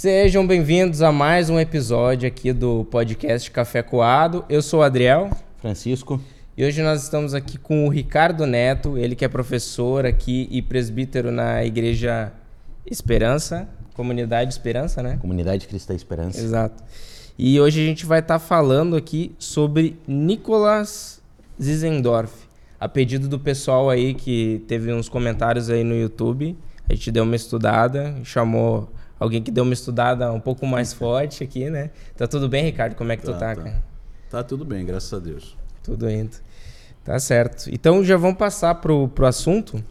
Sejam bem-vindos a mais um episódio aqui do podcast Café Coado. Eu sou o Adriel. Francisco. E hoje nós estamos aqui com o Ricardo Neto, ele que é professor aqui e presbítero na Igreja Esperança, Comunidade Esperança, né? Comunidade Cristã Esperança. Exato. E hoje a gente vai estar tá falando aqui sobre Nicolas Zizendorf, a pedido do pessoal aí que teve uns comentários aí no YouTube. A gente deu uma estudada, chamou alguém que deu uma estudada um pouco mais forte aqui, né? Tá tudo bem, Ricardo? Como é que tá, tu tá, tá, cara? Tá tudo bem, graças a Deus. Tudo indo. Tá certo. Então já vamos passar pro, pro assunto.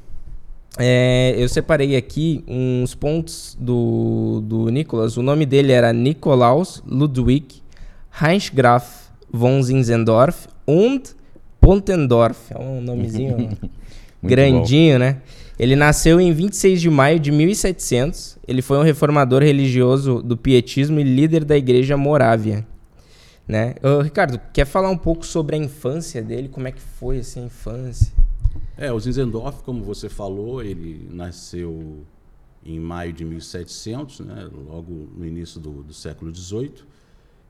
É, eu separei aqui uns pontos do, do Nicolas. O nome dele era Nikolaus Ludwig Heinzgraf von Zinzendorf und Pontendorf. É um nomezinho grandinho, bom. né? Ele nasceu em 26 de maio de 1700. Ele foi um reformador religioso do pietismo e líder da igreja Morávia. Né? Ô, Ricardo, quer falar um pouco sobre a infância dele? Como é que foi assim, a infância? É, o Zinzendorf, como você falou, ele nasceu em maio de 1700, né, logo no início do, do século XVIII.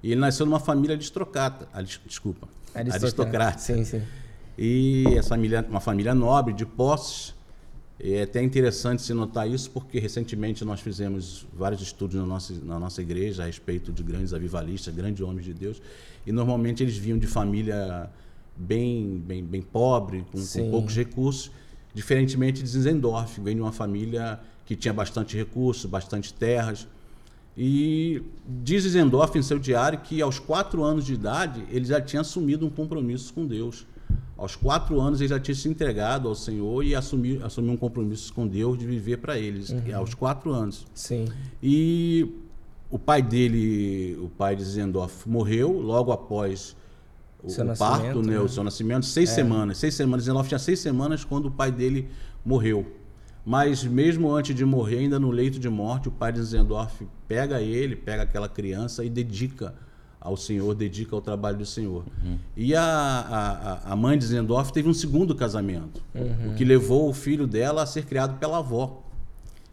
E ele nasceu numa família aristocrata. Desculpa, aristocrata. aristocrata. Sim, sim. E essa família, uma família nobre, de posses, é até interessante se notar isso, porque recentemente nós fizemos vários estudos na nossa, na nossa igreja a respeito de grandes avivalistas, grandes homens de Deus, e normalmente eles vinham de família bem, bem, bem pobre, com, com poucos recursos, diferentemente de Zinzendorf, vem de uma família que tinha bastante recursos, bastante terras. E diz Zinzendorf em seu diário que aos quatro anos de idade ele já tinha assumido um compromisso com Deus. Aos quatro anos ele já tinha se entregado ao Senhor e assumiu, assumiu um compromisso com Deus de viver para eles, uhum. aos quatro anos. Sim. E o pai dele, o pai de Zendorf, morreu logo após o, o parto, né, né? o seu nascimento, seis é. semanas. Seis semanas. Zendorf tinha seis semanas quando o pai dele morreu. Mas mesmo antes de morrer, ainda no leito de morte, o pai de Zendorf pega ele, pega aquela criança e dedica ao Senhor, dedica ao trabalho do Senhor. Uhum. E a, a, a mãe de Zendorf teve um segundo casamento, uhum. o que levou o filho dela a ser criado pela avó.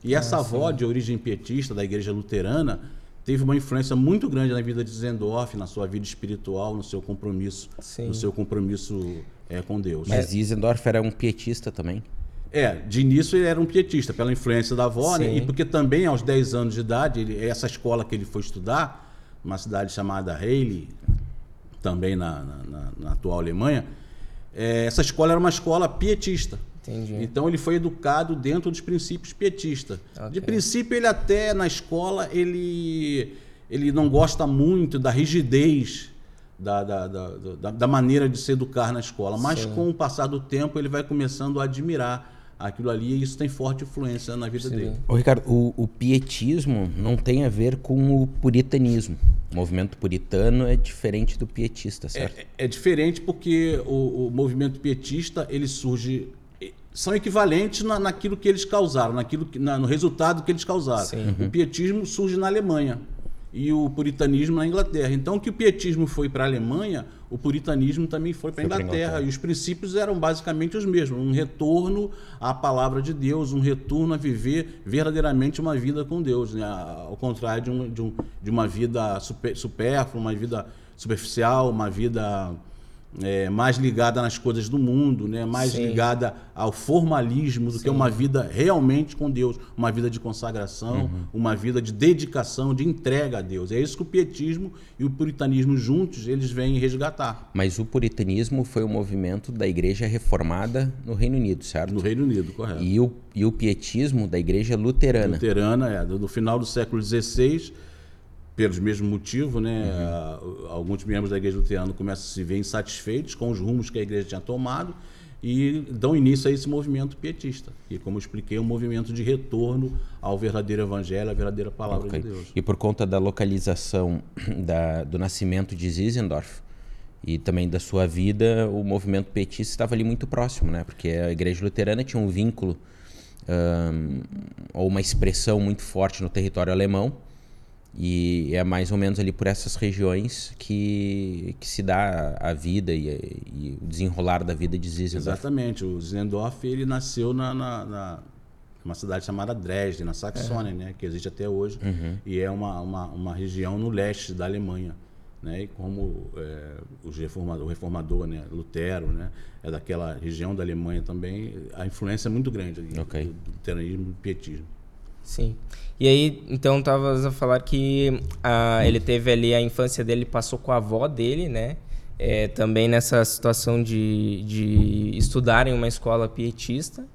E ah, essa avó, sim. de origem pietista, da igreja luterana, teve uma influência muito grande na vida de Zendorf, na sua vida espiritual, no seu compromisso, sim. no seu compromisso é, com Deus. Mas Zendorf era um pietista também? É, de início ele era um pietista, pela influência da avó, né? e porque também aos 10 anos de idade, ele, essa escola que ele foi estudar, uma cidade chamada Halle, também na, na, na atual Alemanha, é, essa escola era uma escola pietista. Entendi. Então ele foi educado dentro dos princípios pietistas. Okay. De princípio ele até na escola ele ele não gosta muito da rigidez da, da, da, da maneira de se educar na escola, mas Sim. com o passar do tempo ele vai começando a admirar aquilo ali e isso tem forte influência na vida Sim. dele. Ô, Ricardo, o, o, pietismo não tem a ver com o puritanismo. O movimento puritano é diferente do pietista, certo? É, é diferente porque o, o, movimento pietista ele surge são equivalentes na, naquilo que eles causaram, naquilo que, na, no resultado que eles causaram. Sim. O pietismo surge na Alemanha e o puritanismo na Inglaterra. Então, que o pietismo foi para a Alemanha, o puritanismo também foi para a Inglaterra. E os princípios eram basicamente os mesmos: um retorno à palavra de Deus, um retorno a viver verdadeiramente uma vida com Deus, né? ao contrário de, um, de, um, de uma vida super, supérflua, uma vida superficial, uma vida é, mais ligada nas coisas do mundo, né? mais Sim. ligada ao formalismo do Sim. que uma vida realmente com Deus, uma vida de consagração, uhum. uma vida de dedicação, de entrega a Deus. É isso que o pietismo e o puritanismo juntos eles vêm resgatar. Mas o puritanismo foi o um movimento da Igreja Reformada no Reino Unido, certo? No Reino Unido, correto. E o, e o pietismo da Igreja Luterana. Luterana, é, do final do século XVI pelos mesmos motivos, né? Uhum. Alguns membros da igreja luterana começam a se ver insatisfeitos com os rumos que a igreja tinha tomado e dão início a esse movimento pietista. E, como eu expliquei, é um movimento de retorno ao verdadeiro evangelho, à verdadeira palavra okay. de Deus. E por conta da localização da, do nascimento de Zinzendorf e também da sua vida, o movimento pietista estava ali muito próximo, né? Porque a igreja luterana tinha um vínculo um, ou uma expressão muito forte no território alemão e é mais ou menos ali por essas regiões que, que se dá a vida e, e o desenrolar da vida de Zinzendorf. Exatamente. O Zinzendorf ele nasceu na, na, na, uma cidade chamada Dresden, na Saxônia, né? Que existe até hoje. Uhum. E é uma, uma, uma região no leste da Alemanha. Né? E como é, o, reformador, o reformador, né? Lutero, né? é daquela região da Alemanha também, a influência é muito grande okay. do, do luteranismo e do pietismo. Sim. E aí, então, estavas a falar que ah, ele teve ali a infância dele, passou com a avó dele, né? É, também nessa situação de, de estudar em uma escola pietista,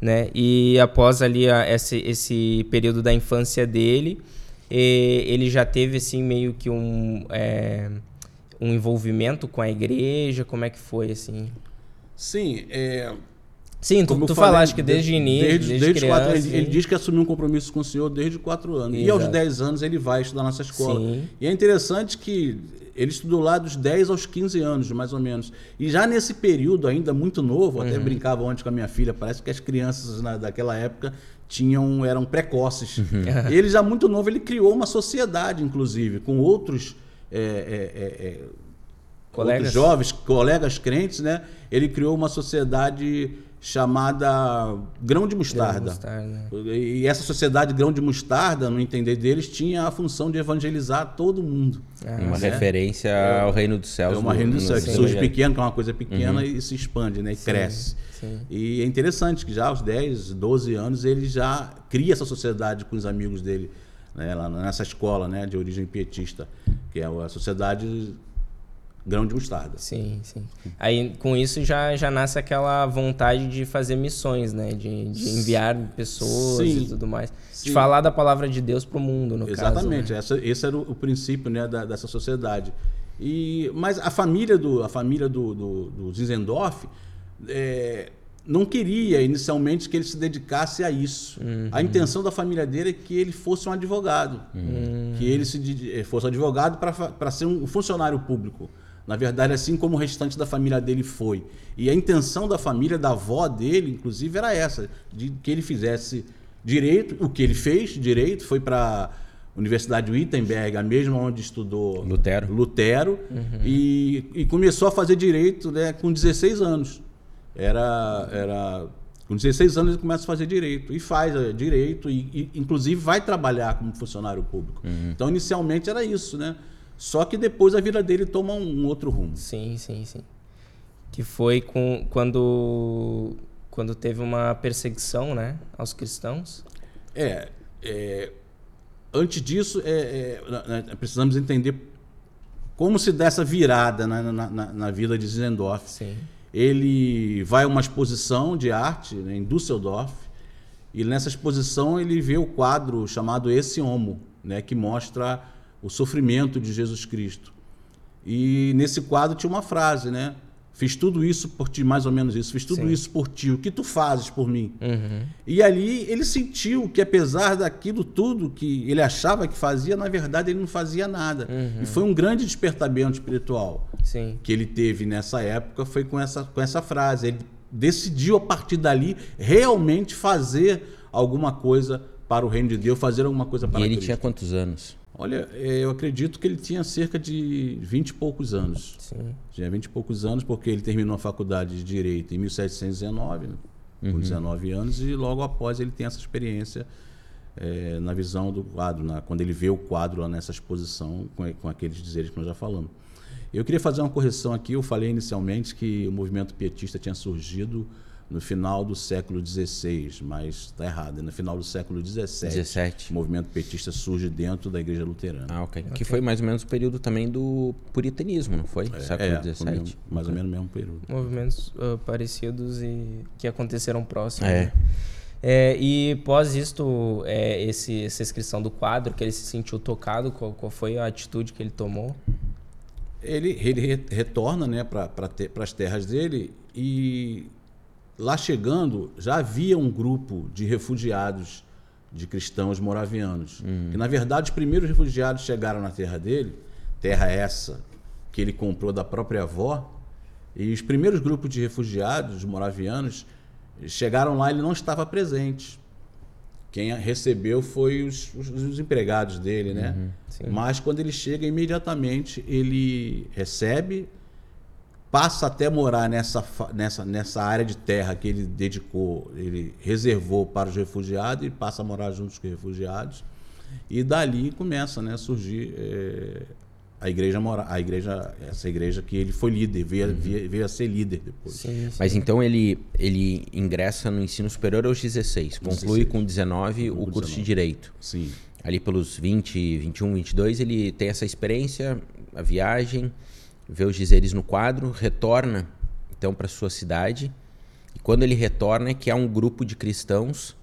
né? E após ali a, esse, esse período da infância dele, ele já teve assim meio que um é, um envolvimento com a igreja. Como é que foi assim? Sim, é, Sim, tu, tu falei, falaste que desde o início, desde, desde, desde criança, quatro, ele, ele, diz que assumiu um compromisso com o senhor desde quatro anos. Exato. E aos 10 anos ele vai estudar nessa escola. Sim. E é interessante que ele estudou lá dos 10 aos 15 anos, mais ou menos. E já nesse período, ainda muito novo, até uhum. brincava ontem com a minha filha, parece que as crianças na, daquela época tinham eram precoces. Uhum. Ele já muito novo, ele criou uma sociedade, inclusive, com outros, é, é, é, colegas. outros jovens, colegas crentes, né? Ele criou uma sociedade chamada Grão de Mostarda. mostarda. E essa sociedade Grão de Mostarda, no entender deles, tinha a função de evangelizar todo mundo. Ah, uma né? referência é, ao reino dos céus. É uma reino dos céus, que surge pequeno, que é uma coisa pequena uhum. e se expande, né? E sim, cresce. Sim. E é interessante que já aos 10, 12 anos ele já cria essa sociedade com os amigos dele, né? Lá nessa escola né? de origem pietista, que é a sociedade grão de mostarda. Sim, sim. Aí com isso já, já nasce aquela vontade de fazer missões, né? De, de enviar pessoas sim, e tudo mais. Sim. De falar da palavra de Deus para o mundo, no Exatamente. caso. Né? Essa, esse era o, o princípio né, da, dessa sociedade. E, mas a família do, a família do, do, do Zizendorf é, não queria inicialmente que ele se dedicasse a isso. Uhum. A intenção da família dele é que ele fosse um advogado. Uhum. Que ele se, fosse advogado para ser um funcionário público. Na verdade, assim como o restante da família dele foi. E a intenção da família, da avó dele, inclusive, era essa: de que ele fizesse direito. O que ele fez, direito, foi para Universidade de Wittenberg, a mesma onde estudou Lutero, Lutero uhum. e, e, começou a fazer direito né, com 16 anos. Era, era com 16 anos ele começa a fazer direito e faz eh, direito e, e inclusive vai trabalhar como funcionário público. Uhum. Então inicialmente era isso, né? Só que depois a vida dele toma um outro rumo. Sim, sim, sim. Que foi com, quando, quando teve uma perseguição né, aos cristãos. É. é antes disso, é, é, precisamos entender como se dá essa virada na, na, na, vida de Zendorf. Sim. Ele vai a uma exposição de arte né, em Düsseldorf e nessa exposição ele vê o quadro chamado Esse Homo, né, que mostra o sofrimento de Jesus Cristo. E nesse quadro tinha uma frase, né? Fiz tudo isso por ti, mais ou menos isso. Fiz tudo Sim. isso por ti. O que tu fazes por mim? Uhum. E ali ele sentiu que, apesar daquilo tudo que ele achava que fazia, na verdade ele não fazia nada. Uhum. E foi um grande despertamento espiritual Sim. que ele teve nessa época. Foi com essa, com essa frase. Ele decidiu, a partir dali, realmente fazer alguma coisa para o reino de Deus, fazer alguma coisa para E ele Cristo. tinha quantos anos? Olha, é, eu acredito que ele tinha cerca de 20 e poucos anos. Sim. Tinha 20 e poucos anos, porque ele terminou a faculdade de Direito em 1719, né? com uhum. 19 anos, e logo após ele tem essa experiência é, na visão do quadro, na, quando ele vê o quadro lá nessa exposição, com, com aqueles dizeres que nós já falamos. Eu queria fazer uma correção aqui. Eu falei inicialmente que o movimento pietista tinha surgido no final do século XVI, mas está errado, é no final do século XVII. 17. O movimento petista surge dentro da Igreja Luterana. Ah, ok. okay. Que foi mais ou menos o período também do puritanismo, não foi? É, século XVII. É, mais ou menos o mesmo período. Movimentos uh, parecidos e que aconteceram próximos. É. Né? É, e pós isto, é, esse, essa inscrição do quadro, que ele se sentiu tocado, qual, qual foi a atitude que ele tomou? Ele, ele retorna né, para pra as terras dele e Lá chegando, já havia um grupo de refugiados de cristãos moravianos. Uhum. Que, na verdade, os primeiros refugiados chegaram na terra dele, terra essa que ele comprou da própria avó, e os primeiros grupos de refugiados moravianos chegaram lá e ele não estava presente. Quem recebeu foi os, os, os empregados dele, né? Uhum, Mas quando ele chega, imediatamente ele recebe passa até morar nessa, nessa, nessa área de terra que ele dedicou, ele reservou para os refugiados e passa a morar junto com os refugiados. E dali começa né, a surgir é, a igreja mora, a igreja, essa igreja que ele foi líder, veio, uhum. veio, veio a ser líder depois. Sim, sim. Mas então ele, ele ingressa no ensino superior aos 16, conclui 16. com 19 com o curso 19. de direito. Sim. Ali pelos 20, 21, 22, ele tem essa experiência, a viagem, vê os dizeres no quadro, retorna então para sua cidade. E quando ele retorna é que há um grupo de cristãos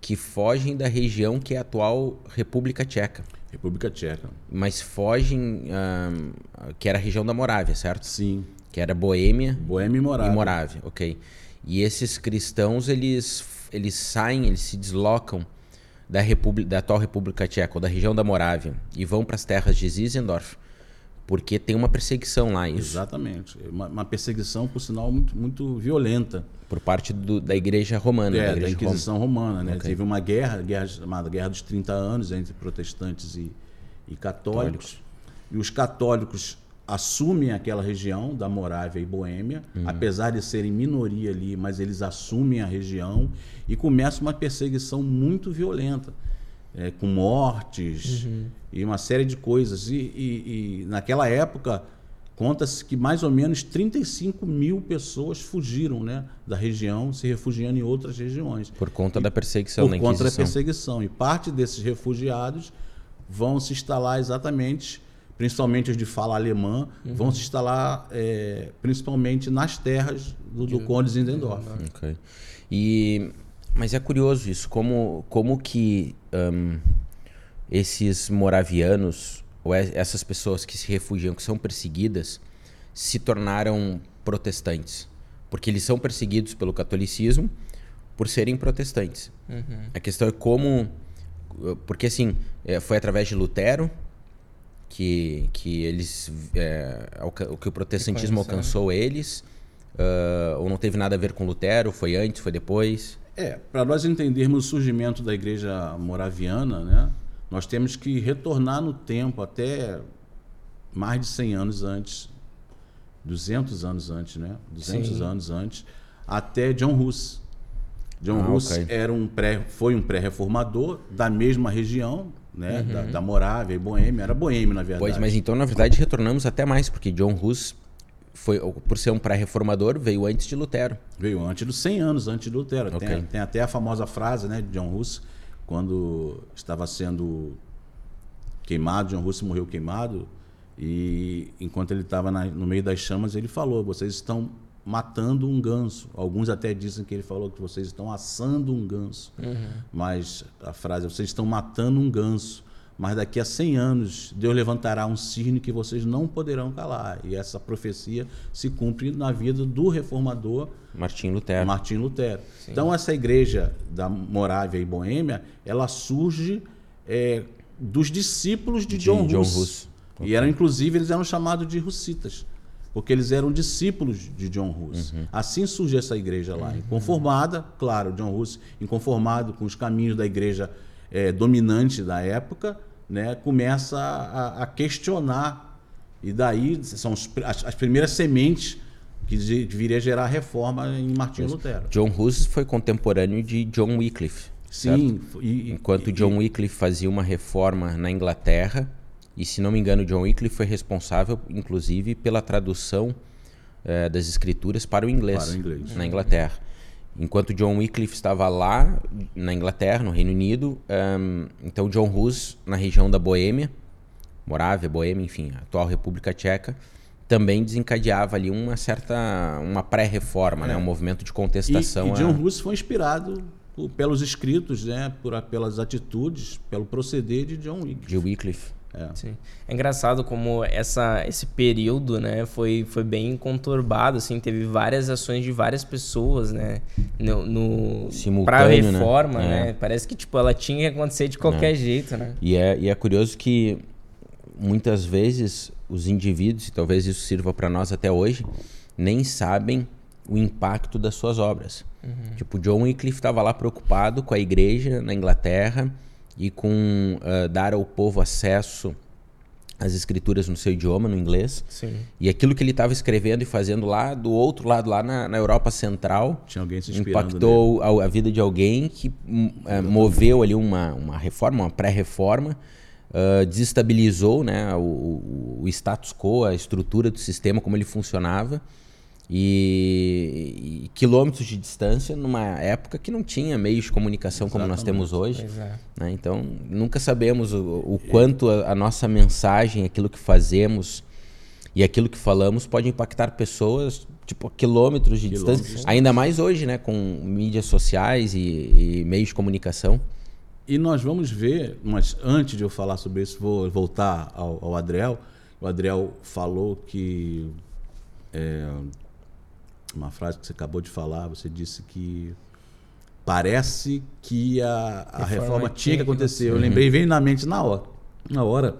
que fogem da região que é a atual República Tcheca. República Tcheca. Mas fogem, que era a região da Morávia, certo? Sim. Que era Boêmia. Boêmia e Morávia. E Morávia, ok. E esses cristãos, eles, eles saem, eles se deslocam da, República, da atual República Tcheca, ou da região da Morávia, e vão para as terras de Zizendorf, porque tem uma perseguição lá. Isso. Exatamente. Uma, uma perseguição, por sinal, muito, muito violenta. Por parte do, da Igreja Romana. É, da, igreja da Inquisição Romana. né? Okay. Teve uma guerra, guerra chamada Guerra dos 30 Anos, entre protestantes e, e católicos. católicos. E os católicos assumem aquela região da Morávia e Boêmia, uhum. apesar de serem minoria ali, mas eles assumem a região e começa uma perseguição muito violenta é, com mortes uhum. E uma série de coisas. E, e, e naquela época, conta-se que mais ou menos 35 mil pessoas fugiram né, da região, se refugiando em outras regiões. Por conta e, da perseguição, Por conta da perseguição. E parte desses refugiados vão se instalar exatamente, principalmente os de fala alemã, uhum. vão se instalar é, principalmente nas terras do, do Conde Zindendorf. Okay. E mas é curioso isso, como, como que um, esses moravianos, ou essas pessoas que se refugiam, que são perseguidas, se tornaram protestantes. Porque eles são perseguidos pelo catolicismo por serem protestantes. Uhum. A questão é como. Porque assim, é, foi através de Lutero que, que eles. É, o que o protestantismo alcançou eles. Uh, ou não teve nada a ver com Lutero? Foi antes, foi depois? É, para nós entendermos o surgimento da igreja moraviana, né, nós temos que retornar no tempo até mais de 100 anos antes, 200 anos antes, né? 200 Sim. anos antes, até John Hus. John ah, Hus okay. era um pré, foi um pré-reformador da mesma região, né? Uhum. Da, da Morávia e Boêmia. Era Boêmia, na verdade. Pois, mas então, na verdade, retornamos até mais, porque John Hus foi por ser um pré-reformador, veio antes de Lutero. Veio antes dos 100 anos antes de Lutero. Okay. Tem, tem, até a famosa frase né, de John Hus, quando estava sendo queimado, John Hus morreu queimado, e enquanto ele estava no meio das chamas, ele falou: vocês estão matando um ganso. Alguns até dizem que ele falou que vocês estão assando um ganso. Uhum. Mas a frase é: vocês estão matando um ganso mas daqui a 100 anos Deus levantará um cisne que vocês não poderão calar. E essa profecia se cumpre na vida do reformador Martim Lutero. Martim Lutero. Então essa igreja da Morávia e Boêmia, ela surge é, dos discípulos de, de John, John Hus. Hus. E eram inclusive eles eram chamados de russitas, porque eles eram discípulos de John Hus. Uhum. Assim surge essa igreja lá, uhum. inconformada, claro, John Hus inconformado com os caminhos da igreja é, dominante da época, né, começa a, a questionar. E daí são as, as primeiras sementes que viria a gerar reforma em Martinho Lutero. John Hus foi contemporâneo de John Wycliffe. Sim. E, Enquanto e, John Wycliffe fazia uma reforma na Inglaterra, e se não me engano, John Wycliffe foi responsável, inclusive, pela tradução eh, das escrituras para o inglês, para o inglês. na Inglaterra. Enquanto John Wycliffe estava lá na Inglaterra, no Reino Unido, um, então John Hus, na região da Boêmia, Morávia, Boêmia, enfim, a atual República Tcheca, também desencadeava ali uma certa uma pré-reforma, né? é. né? um movimento de contestação. E, e John a... Hus foi inspirado pelos escritos, né? Por, pelas atitudes, pelo proceder de John Wycliffe. De Wycliffe. É. Sim. é engraçado como essa, esse período, né, foi, foi bem conturbado, assim, teve várias ações de várias pessoas, né, no, no para né? reforma, né? né? Parece que tipo ela tinha que acontecer de qualquer é. jeito, né? E é, e é curioso que muitas vezes os indivíduos, e talvez isso sirva para nós até hoje, nem sabem o impacto das suas obras. Uhum. Tipo, John Wycliffe estava lá preocupado com a igreja na Inglaterra e com uh, dar ao povo acesso as escrituras no seu idioma, no inglês. Sim. E aquilo que ele estava escrevendo e fazendo lá do outro lado, lá na, na Europa Central, impactou a, a vida de alguém que é, moveu ali uma, uma reforma, uma pré-reforma, uh, desestabilizou né, o, o status quo, a estrutura do sistema, como ele funcionava e, e, quilômetros de distância numa época que não tinha meios de comunicação Exatamente. como nós temos hoje. É. Né? Então, nunca sabemos o, o quanto a, a, nossa mensagem, aquilo que fazemos e aquilo que falamos pode impactar pessoas tipo a quilômetros de quilômetros. distância. Ainda mais hoje, né, com mídias sociais e, e meios de comunicação. E nós vamos ver, mas antes de eu falar sobre isso, vou voltar ao, ao Adriel. O Adriel falou que é, uma frase que você acabou de falar, você disse que parece que a, a reforma, reforma tinha que acontecer. Eu lembrei, veio na mente na hora. Na hora.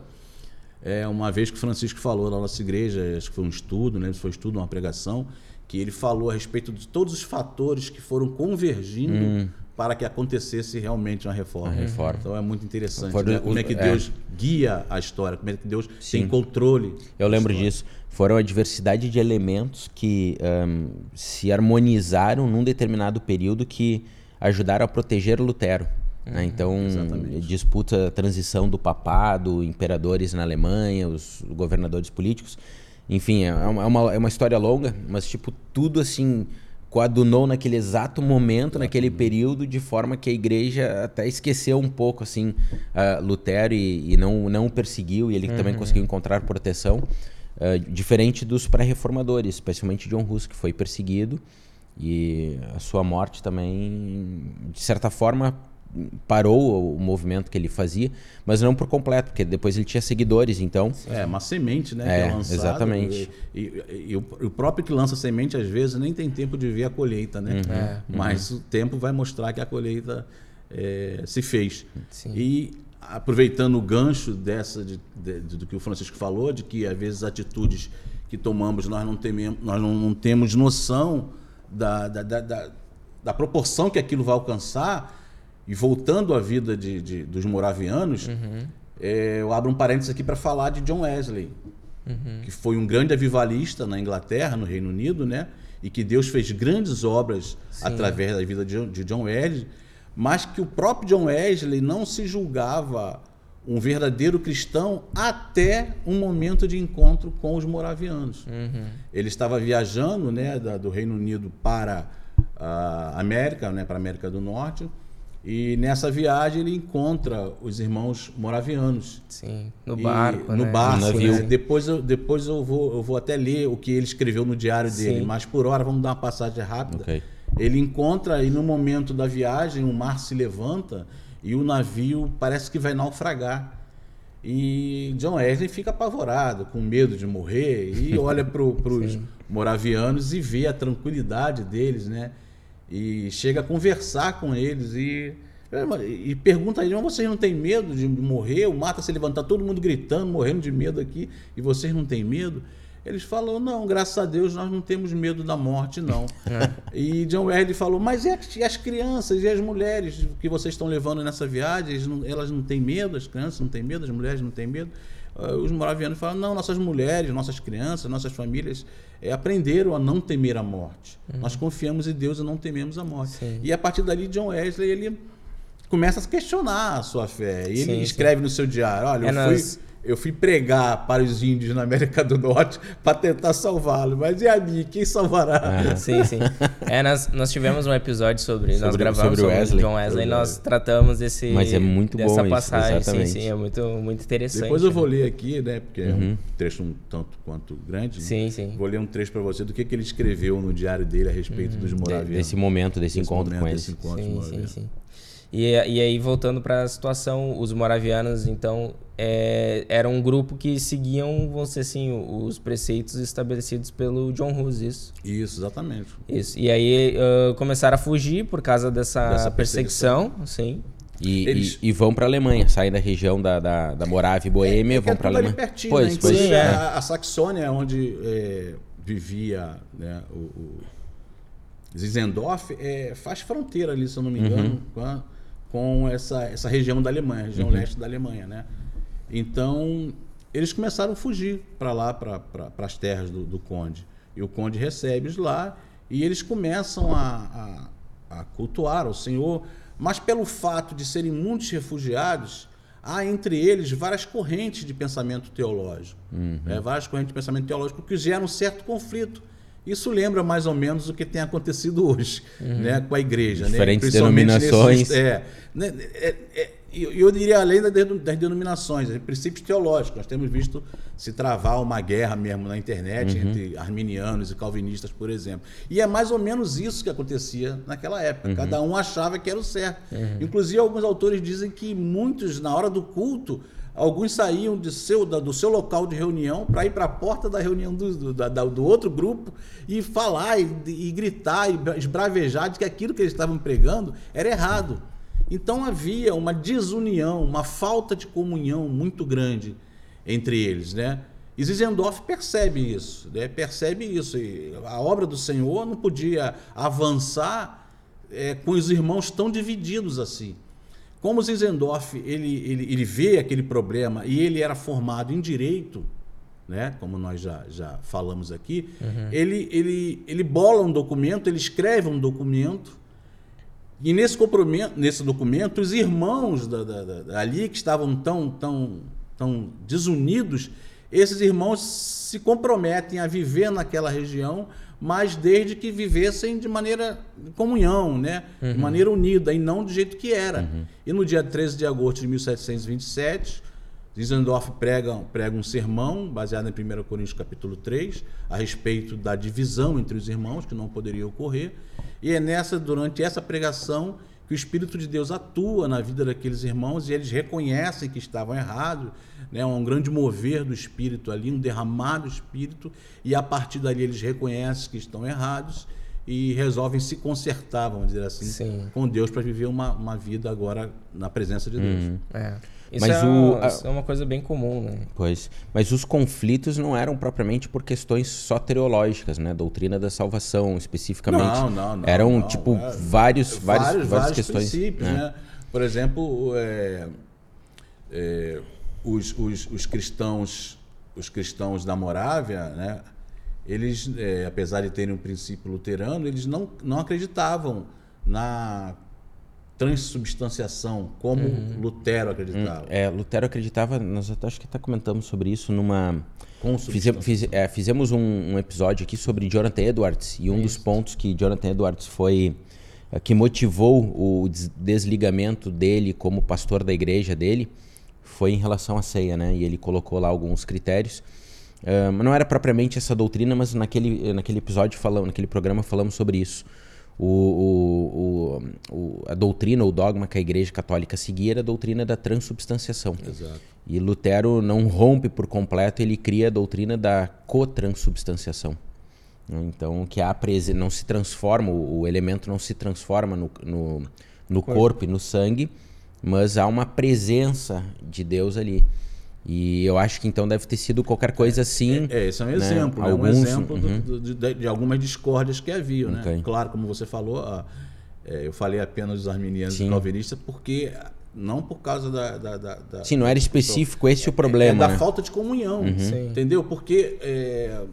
É, uma vez que o Francisco falou na nossa igreja, acho que foi um estudo, né? Foi um estudo, uma pregação, que ele falou a respeito de todos os fatores que foram convergindo hum. Para que acontecesse realmente uma reforma. reforma. Então é muito interessante. Né? Como é que Deus é. guia a história, como é que Deus Sim. tem controle. Eu lembro disso foram a diversidade de elementos que um, se harmonizaram num determinado período que ajudaram a proteger Lutero. Né? Uhum, então, Exatamente. disputa a transição do papado, imperadores na Alemanha, os governadores políticos. Enfim, é uma, é uma, é uma história longa, mas tipo, tudo assim coadunou naquele exato momento, naquele período, de forma que a igreja até esqueceu um pouco assim uh, Lutero e, e, não, não o perseguiu, e ele uhum. também conseguiu encontrar proteção. Uh, diferente dos pré-reformadores, especialmente John Hus, que foi perseguido e a sua morte também, de certa forma, parou o movimento que ele fazia, mas não por completo, porque depois ele tinha seguidores, então... É, uma semente, né? É, é lançado, exatamente. E, e, e, o, próprio que lança semente, às vezes, nem tem tempo de ver a colheita, né? Uhum, é, mas uhum. o tempo vai mostrar que a colheita é, se fez. Sim. E aproveitando o gancho dessa de, de, de, do que o Francisco falou, de que às vezes atitudes que tomamos nós não, tememos, nós não, não temos noção da, da, da, da, proporção que aquilo vai alcançar. E voltando à vida de, de dos moravianos, uhum. é, eu abro um parênteses aqui para falar de John Wesley, uhum. que foi um grande avivalista na Inglaterra, no Reino Unido, né? e que Deus fez grandes obras Sim. através da vida de John Wesley mas que o próprio John Wesley não se julgava um verdadeiro cristão até um momento de encontro com os moravianos. Uhum. Ele estava viajando né, da, do Reino Unido para a América, né, para a América do Norte, e nessa viagem ele encontra os irmãos moravianos. Sim, no barco. E, no né? barco. Né? Depois, eu, depois eu, vou, eu vou até ler o que ele escreveu no diário dele, Sim. mas por hora vamos dar uma passagem rápida. Okay. Ele encontra e no momento da viagem o mar se levanta e o navio parece que vai naufragar. E John Wesley fica apavorado, com medo de morrer, e olha para os moravianos e vê a tranquilidade deles, né? E chega a conversar com eles e, e pergunta a eles: vocês não têm medo de morrer? O está se levantar, todo mundo gritando, morrendo de medo aqui, e vocês não têm medo? Eles falam, não, graças a Deus nós não temos medo da morte, não. É. E John Wesley falou, mas e as crianças e as mulheres que vocês estão levando nessa viagem, elas não, elas não têm medo, as crianças não têm medo, as mulheres não têm medo? Uh, os moravianos falam, não, nossas mulheres, nossas crianças, nossas famílias é, aprenderam a não temer a morte. Uhum. Nós confiamos em Deus e não tememos a morte. Sim. E a partir dali, John Wesley, ele começa a questionar a sua fé. E ele sim, escreve sim. no seu diário, olha, é eu fui eu fui pregar para os índios na América do Norte para tentar salvá-lo. Mas e a mim? Quem salvará? Ah, sim, sim. É, nós, nós tivemos um episódio sobre. sobre nós gravamos sobre, Wesley. John Wesley e nós tratamos esse, Mas é muito dessa bom passagem. Isso, sim, sim. É muito, muito interessante. Depois eu vou ler aqui, né? Porque uhum. é um uhum. trecho um tanto quanto grande. Sim, sim. Vou ler um trecho para você do que, que ele escreveu no diário dele a respeito uhum. dos moravianos. Desse momento, desse, desse encontro momento, com ele. Desse encontro sim, sim, sim. E, e aí, voltando para a situação, os moravianos, então, é, era um grupo que seguiam, vamos dizer assim, os preceitos estabelecidos pelo John Hus, isso? Isso, exatamente. Isso. E aí uh, começaram a fugir por causa dessa, dessa perseguição, sim. E, Eles... e, e, vão para a Alemanha, saem da região da, da, da Morávia e Boêmia, é, é vão para a Alemanha. Pertinho, pois, né? pois, é. a, a Saxônia, onde é, vivia né, o, o Zizendorf, é, faz fronteira ali, se eu não me engano, uhum. com com essa, essa região da Alemanha, região uhum. leste da Alemanha, né? Então, eles começaram a fugir para lá, para pra, as terras do, do, conde. E o conde recebe-os lá e eles começam a, a, a cultuar o Senhor, mas pelo fato de serem muitos refugiados, há entre eles várias correntes de pensamento teológico. Uhum. É, várias correntes de pensamento teológico que geram um certo conflito. Isso lembra mais ou menos o que tem acontecido hoje uhum. né, com a igreja. Né? Diferentes né? denominações. Nesses, é, né, é, é, eu diria além das denominações, princípios teológicos. Nós temos visto se travar uma guerra mesmo na internet uhum. entre arminianos e calvinistas, por exemplo. E é mais ou menos isso que acontecia naquela época. Uhum. Cada um achava que era o certo. Uhum. Inclusive, alguns autores dizem que muitos, na hora do culto, alguns saíam de seu, do seu local de reunião para ir para a porta da reunião do, do, da, do outro grupo e falar e, e gritar e esbravejar de que aquilo que eles estavam pregando era errado. Então havia uma desunião, uma falta de comunhão muito grande entre eles, né? E Zizendorf percebe isso, né? percebe isso. E a obra do Senhor não podia avançar é, com os irmãos tão divididos assim. Como Zizendorf ele, ele, ele vê aquele problema e ele era formado em direito, né? como nós já, já falamos aqui, uhum. ele, ele, ele bola um documento, ele escreve um documento e nesse, nesse documento, os irmãos da, da, da, ali que estavam tão, tão, tão desunidos, esses irmãos se comprometem a viver naquela região, mas desde que vivessem de maneira de comunhão, né? Uhum. de maneira unida, e não do jeito que era. Uhum. E no dia 13 de agosto de 1727, Zinzendorf prega, prega um sermão, baseado em 1 Coríntios capítulo 3, a respeito da divisão entre os irmãos, que não poderia ocorrer. E é nessa, durante essa pregação, que o Espírito de Deus atua na vida daqueles irmãos e eles reconhecem que estavam errados, né? um grande mover do Espírito ali, um derramado Espírito, e a partir dali eles reconhecem que estão errados e resolvem se consertar, vamos dizer assim, Sim. com Deus para viver uma, uma vida agora na presença de Deus. Uhum. É. Isso, mas é, o, isso é uma coisa bem comum, né? Pois. Mas os conflitos não eram propriamente por questões só teológicas, né? Doutrina da salvação, especificamente. Não, não, não. Eram, não, tipo, é, vários, vários, vários, várias questões. princípios, né? né? Por exemplo, é, é, os, os, os, cristãos os cristãos da Morávia, né? Eles, é, apesar de terem um princípio luterano, eles não, não acreditavam na transubstanciação, como uhum. Lutero acreditava. Hum, é, Lutero acreditava, nós até, acho que até comentamos sobre isso numa. Fizemos, fiz, é, fizemos um, um, episódio aqui sobre Jonathan Edwards e um dos pontos que Jonathan Edwards foi é, que motivou o desligamento dele como pastor da igreja dele foi em relação à ceia, né? E ele colocou lá alguns critérios. Não era propriamente essa doutrina, mas naquele, naquele episódio falamos, naquele programa falamos sobre isso o, o, o, a doutrina, o dogma que a Igreja Católica seguia era a doutrina da transubstanciação. Exato. E Lutero não rompe por completo, ele cria a doutrina da cotransubstanciação. Então, que a prese não se transforma, o, elemento não se transforma no, no, no corpo. corpo e no sangue, mas há uma presença de Deus ali. E eu acho que então deve ter sido qualquer coisa assim. É, é esse é um né? exemplo, né? Alguns, um exemplo uhum. do, do, de, de, algumas discórdias que havia, né? Okay. Claro, como você falou, a, é, eu falei apenas dos arminianos Sim. e calvinistas porque não por causa da, da, da, da Sim, não era específico esse é, o problema. É, é da né? falta de comunhão, uhum. entendeu? Porque é,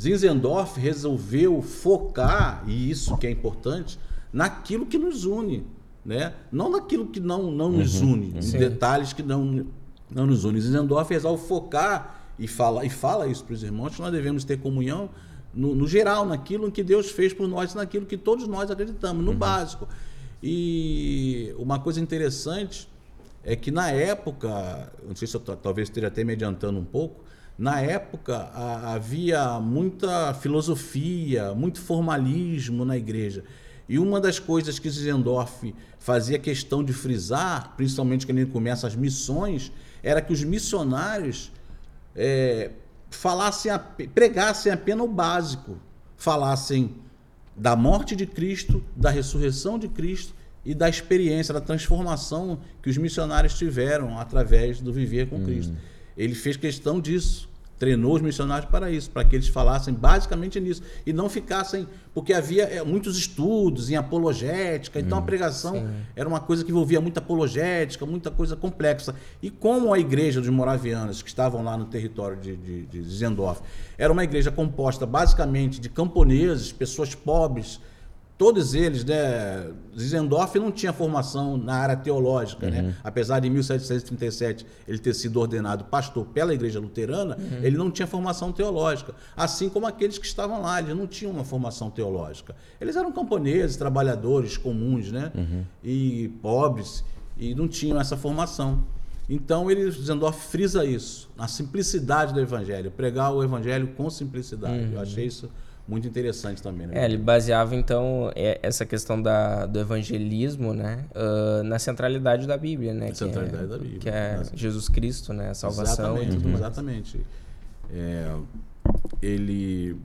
Zinzendorf resolveu focar, e isso que é importante, naquilo que nos une, né? não naquilo que não, não nos uhum. une, em detalhes que não não nos une. Zendorf resolve focar e fala, e fala isso para os irmãos que nós devemos ter comunhão no, no, geral, naquilo que Deus fez por nós, naquilo que todos nós acreditamos, no uhum. básico. E uma coisa interessante é que na época, não sei se eu talvez esteja até me adiantando um pouco, na época a, havia muita filosofia, muito formalismo na igreja. E uma das coisas que Zendorf fazia questão de frisar, principalmente quando ele começa as missões, era que os missionários é, falassem, a, pregassem apenas o básico, falassem da morte de Cristo, da ressurreição de Cristo e da experiência, da transformação que os missionários tiveram através do viver com hum. Cristo. Ele fez questão disso, treinou os missionários para isso, para que eles falassem basicamente nisso e não ficassem, porque havia é, muitos estudos em apologética, então hum, a pregação sim. era uma coisa que envolvia muita apologética, muita coisa complexa. E como a igreja dos moravianos que estavam lá no território de, de, de Zendorf era uma igreja composta basicamente de camponeses, pessoas pobres, todos eles, né, Zizendorf não tinha formação na área teológica, né? uhum. né? Apesar de em 1737 ele ter sido ordenado pastor pela Igreja Luterana, uhum. ele não tinha formação teológica, assim como aqueles que estavam lá, eles não tinham uma formação teológica. Eles eram camponeses, trabalhadores comuns, né? Uhum. E pobres e não tinham essa formação. Então ele Zendorf frisa isso, a simplicidade do evangelho, pregar o evangelho com simplicidade. Eu achei isso muito interessante também. Né? É, ele baseava então é, essa questão da, do evangelismo, né, uh, na centralidade da Bíblia, né? Na centralidade é, da Bíblia. Que é Jesus Cristo, né, a salvação exatamente. Exatamente. É, ele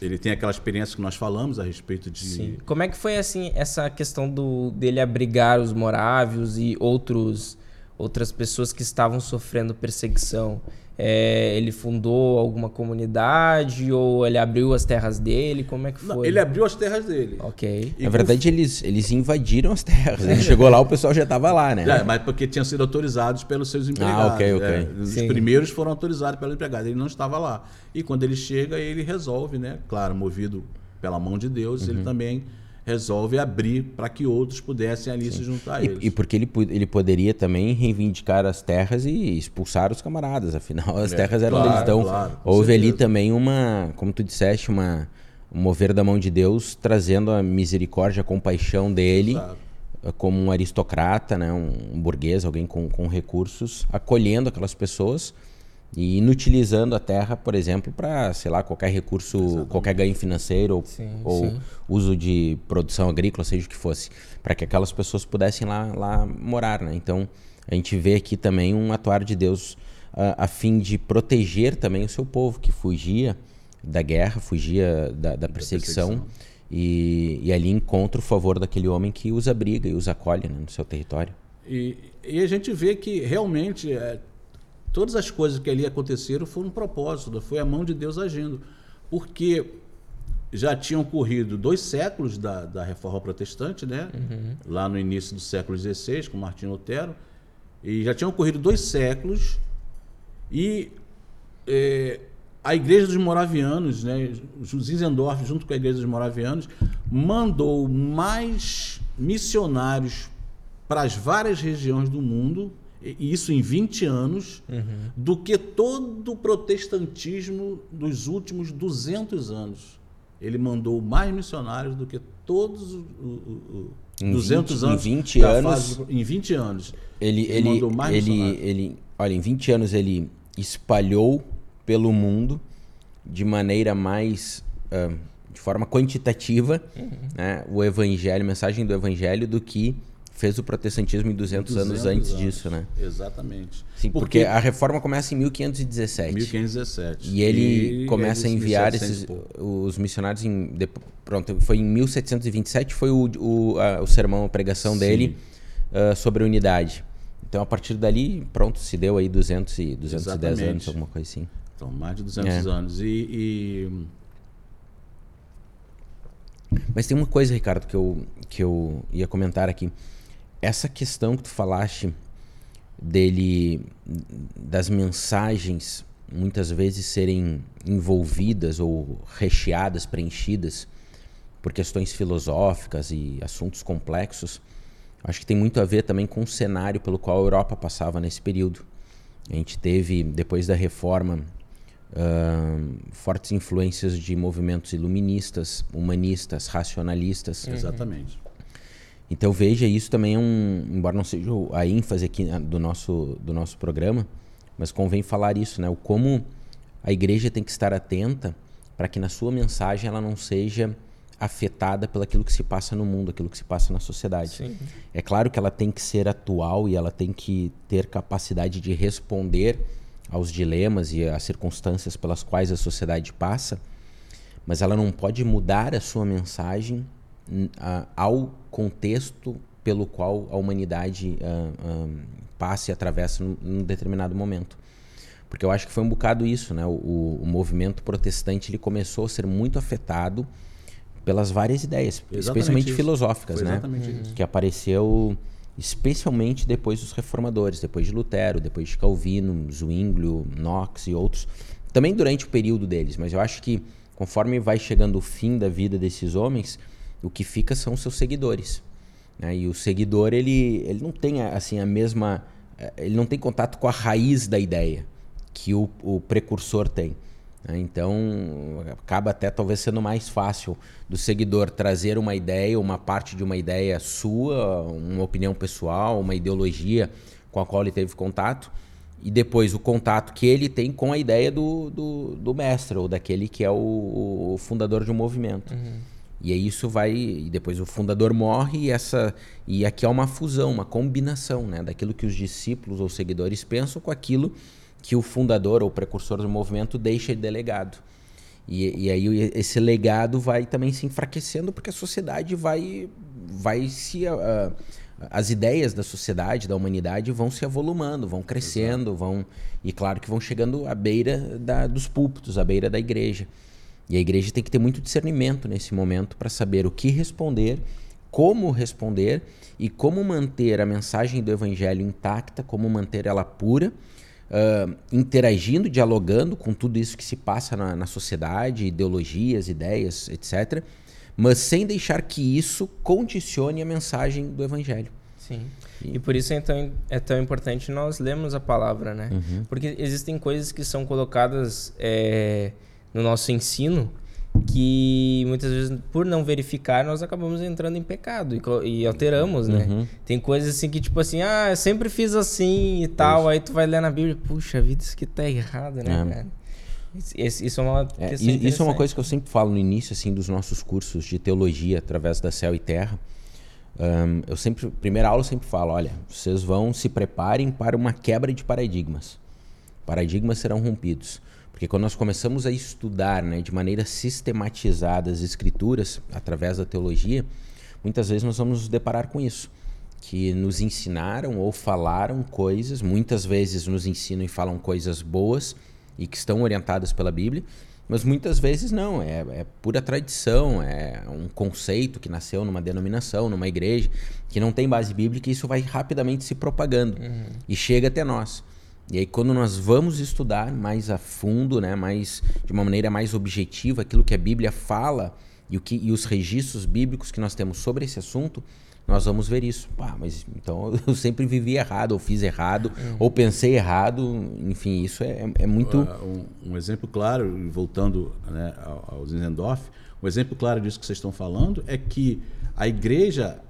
ele tem aquela experiência que nós falamos a respeito de. Sim. Como é que foi assim essa questão do dele abrigar os morávios e outros outras pessoas que estavam sofrendo perseguição? É, ele fundou alguma comunidade ou ele abriu as terras dele? Como é que foi? Não, ele abriu as terras dele. Ok. Na verdade, eles, eles invadiram as terras. Ele chegou lá, o pessoal já estava lá, né? É, mas porque tinham sido autorizados pelos seus empregados. Ah, ok, ok. É, os Sim. primeiros foram autorizados pelos empregados. Ele não estava lá. E quando ele chega, ele resolve, né? Claro, movido pela mão de Deus, uhum. ele também resolve abrir para que outros pudessem ali Sim. se juntar a eles. E, e, porque ele, ele poderia também reivindicar as terras e expulsar os camaradas, afinal as é, terras eram claro, deles. Então claro, houve certeza. ali também uma, como tu disseste, uma, um mover da mão de Deus, trazendo a misericórdia, a compaixão dele. Exato como um aristocrata, né, um burguês, alguém com, com recursos, acolhendo aquelas pessoas e inutilizando a terra, por exemplo, para, sei lá, qualquer recurso, Exatamente. qualquer ganho financeiro sim, ou sim. uso de produção agrícola, seja o que fosse, para que aquelas pessoas pudessem lá, lá morar, né? Então, a gente vê aqui também um atuar de Deus uh, a fim de proteger também o seu povo que fugia da guerra, fugia da, da perseguição, da perseguição. E, e, ali encontra o favor daquele homem que os abriga e os acolhe né, no seu território. E, e a gente vê que realmente é, Todas as coisas que ali aconteceram foram um propósito, foi a mão de Deus agindo. Porque já tinham ocorrido dois séculos da, da reforma protestante, né? Uhum. Lá no início do século XVI, com Martinho Lutero. E já tinham ocorrido dois séculos e é, a Igreja dos Moravianos, né, Zinzendorf, junto com a Igreja dos Moravianos, mandou mais missionários para as várias regiões do mundo isso em 20 anos, uhum. do que todo o protestantismo dos últimos 200 anos. Ele mandou mais missionários do que todos os, os 200 20, anos. Em 20 anos. Fase, em 20 anos. Ele, ele, ele mandou mais ele, ele, olha, em 20 anos ele espalhou pelo mundo de maneira mais. Uh, de forma quantitativa uhum. né, o evangelho, a mensagem do evangelho, do que fez o protestantismo em 200, 200 anos antes anos. disso, né? Exatamente. Sim, porque, porque, a reforma começa em 1517. 1517. E ele e começa a enviar esses, os missionários em de, pronto, foi em 1727 foi o, o, a, o sermão, a pregação Sim. dele uh, sobre a unidade. Então a partir dali, pronto, se deu aí 200 e 210 Exatamente. anos, alguma coisa assim. Então, mais de 200 é. anos. E, e, Mas tem uma coisa, Ricardo, que eu, que eu ia comentar aqui essa questão que tu falaste dele das mensagens muitas vezes serem envolvidas ou recheadas, preenchidas por questões filosóficas e assuntos complexos, acho que tem muito a ver também com o cenário pelo qual a Europa passava nesse período. A gente teve, depois da reforma, uh, fortes influências de movimentos iluministas, humanistas, racionalistas. Exatamente. Então veja isso também é um, embora não seja a ênfase aqui né, do nosso do nosso programa, mas convém falar isso, né? O como a igreja tem que estar atenta para que na sua mensagem ela não seja afetada pelo aquilo que se passa no mundo, aquilo que se passa na sociedade. Sim. É claro que ela tem que ser atual e ela tem que ter capacidade de responder aos dilemas e às circunstâncias pelas quais a sociedade passa, mas ela não pode mudar a sua mensagem ao contexto pelo qual a humanidade uh, uh, passa e atravessa num, num, determinado momento. Porque eu acho que foi um bocado isso, né? O, o movimento protestante ele começou a ser muito afetado pelas várias ideias, exatamente especialmente isso. filosóficas, né? Que apareceu especialmente depois dos reformadores, depois de Lutero, depois de Calvino, Zwinglio, Knox e outros. Também durante o período deles, mas eu acho que conforme vai chegando o fim da vida desses homens, o que fica são os seus seguidores. Né? E o seguidor, ele, ele não tem assim a mesma... Eh, ele não tem contato com a raiz da ideia que o, o precursor tem. Né? Então, acaba até talvez sendo mais fácil do seguidor trazer uma ideia, uma parte de uma ideia sua, uma opinião pessoal, uma ideologia com a qual ele teve contato, e depois o contato que ele tem com a ideia do, do, do mestre, ou daquele que é o, o fundador de um movimento. Uhum. E aí isso vai. E depois o fundador morre e essa. E aqui é uma fusão, uma combinação né, daquilo que os discípulos ou seguidores pensam com aquilo que o fundador ou precursor do movimento deixa de delegado. E, e aí esse legado vai também se enfraquecendo porque a sociedade vai, vai se... Uh, as ideias da sociedade, da humanidade vão se avolumando, vão crescendo, vão... E claro que vão chegando à beira da, dos púlpitos, à beira da igreja. E a igreja tem que ter muito discernimento nesse momento para saber o que responder, como responder e como manter a mensagem do evangelho intacta, como manter ela pura uh, interagindo, dialogando com tudo isso que se passa na, na sociedade, ideologias, ideias, etc., mas sem deixar que isso condicione a mensagem do Evangelho. Sim. E, por isso então é tão importante nós lermos a palavra, né? Uhum. Porque existem coisas que são colocadas é, no nosso ensino que muitas vezes por não verificar nós acabamos entrando em pecado e, e alteramos, né? Uhum. Tem coisas assim que tipo assim, ah, eu sempre fiz assim e tal, aí tu vai ler na Bíblia, puxa vida, isso que tá errado, né, é. cara? Isso, isso é uma é, Isso é uma coisa que eu sempre falo no início assim dos nossos cursos de teologia através da Céu e Terra. Um, eu sempre, primeira aula eu sempre falo, olha, vocês vão se preparem para uma quebra de paradigmas. Paradigmas serão rompidos. Porque quando nós começamos a estudar né, de maneira sistematizada as escrituras, através da teologia, muitas vezes nós vamos nos deparar com isso. Que nos ensinaram ou falaram coisas, muitas vezes nos ensinam e falam coisas boas e que estão orientadas pela Bíblia, mas muitas vezes não, é, é, pura tradição, é um conceito que nasceu numa denominação, numa igreja, que não tem base bíblica e isso vai rapidamente se propagando uhum. e chega até nós. E aí quando nós vamos estudar mais a fundo, né, mais de uma maneira mais objetiva, aquilo que a Bíblia fala e, o que, e os registros bíblicos que nós temos sobre esse assunto, nós vamos ver isso. Ah, mas então eu sempre vivi errado, ou fiz errado, uhum. ou pensei errado. Enfim, isso é, é muito. Uh, um, um, exemplo claro, voltando né, ao, ao Zinzendorf, um exemplo claro disso que vocês estão falando é que a igreja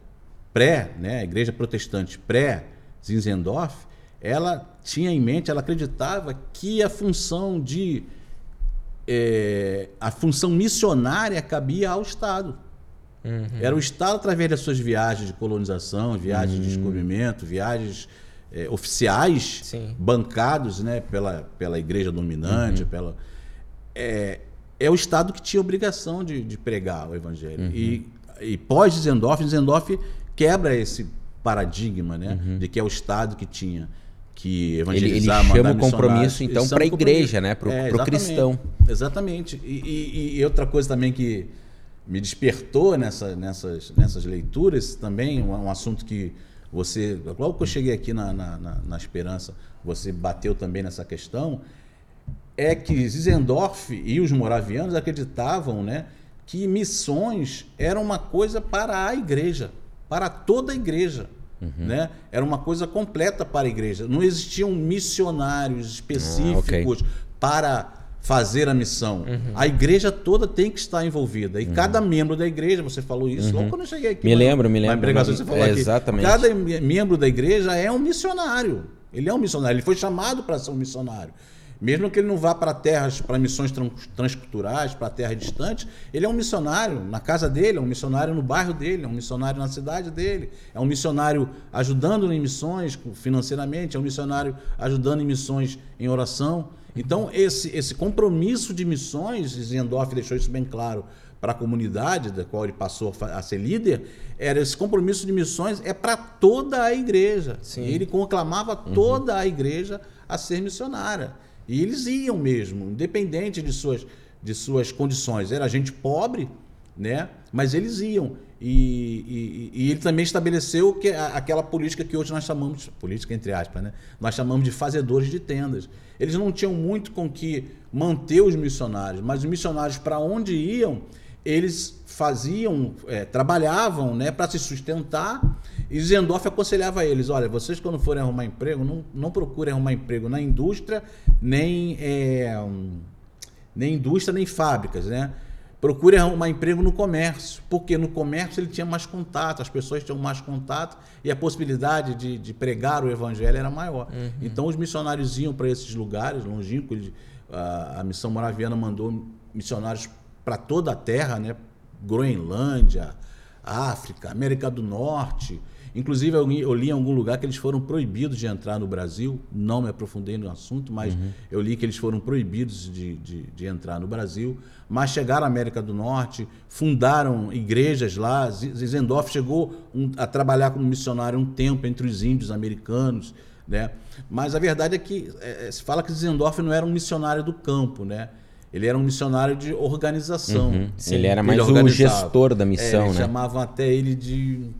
pré, né, a igreja protestante pré-Zinzendorf, ela tinha em mente, ela acreditava que a função de é, a função missionária cabia ao Estado. Uhum. Era o Estado através das suas viagens de colonização, viagens uhum. de descobrimento, viagens é, oficiais Sim. bancados, né, pela, pela igreja dominante, uhum. pela é, é o Estado que tinha obrigação de, de pregar o Evangelho. Uhum. E, e pós Zendorf, Zendorf quebra esse paradigma, né, uhum. de que é o Estado que tinha que evangelizar, ele, ele chama o compromisso então para a igreja, né, para o é, cristão. Exatamente. E, e, e, outra coisa também que me despertou nessa, nessas, nessas leituras também um, um assunto que você logo que eu cheguei aqui na, na, na, na Esperança, você bateu também nessa questão é que Zizendorf e os moravianos acreditavam, né, que missões eram uma coisa para a igreja, para toda a igreja. Uhum. Né? Era uma coisa completa para a igreja. Não existiam missionários específicos ah, okay. para fazer a missão. Uhum. A igreja toda tem que estar envolvida. E uhum. cada membro da igreja, você falou isso logo uhum. quando eu cheguei aqui. Me lembro, me lembro. Mas, você falou é, aqui, exatamente. Cada membro da igreja é um missionário. Ele é um missionário. Ele foi chamado para ser um missionário. Mesmo que ele não vá para terras, para missões transculturais, para terras distantes, ele é um missionário na casa dele, é um missionário no bairro dele, é um missionário na cidade dele, é um missionário ajudando em missões financeiramente, é um missionário ajudando em missões em oração. Então, esse, esse compromisso de missões, Zendorf deixou isso bem claro para a comunidade da qual ele passou a ser líder, era esse compromisso de missões é para toda a igreja. Sim. Ele conclamava toda a igreja a ser missionária. E eles iam mesmo, independente de suas, de suas condições. Era gente pobre, né? Mas eles iam. E, e, e, ele também estabeleceu que aquela política que hoje nós chamamos, política entre aspas, né? nós chamamos de fazedores de tendas. Eles não tinham muito com que manter os missionários, mas os missionários, para onde iam, eles faziam, é, trabalhavam né, para se sustentar. E Zendorf aconselhava eles: olha, vocês quando forem arrumar emprego, não, não procurem arrumar emprego na indústria, nem, é, nem indústria, nem fábricas, né? procure arrumar emprego no comércio, porque no comércio ele tinha mais contato, as pessoas tinham mais contato e a possibilidade de, de pregar o evangelho era maior. Uhum. Então os missionários iam para esses lugares longínquos. A, a missão moraviana mandou missionários para toda a terra, né? Groenlândia, África, América do Norte. Inclusive, eu, eu, li em algum lugar que eles foram proibidos de entrar no Brasil. Não me aprofundei no assunto, mas uhum. eu li que eles foram proibidos de, de, de, entrar no Brasil. Mas chegaram à América do Norte, fundaram igrejas lá. Zizendorf chegou um, a trabalhar como missionário um tempo entre os índios americanos. Né? Mas a verdade é que é, é se fala que Zizendorf não era um missionário do campo, né? Ele era um missionário de organização. Uhum. Ele era mais ele o gestor da missão, é, né? Chamavam até ele de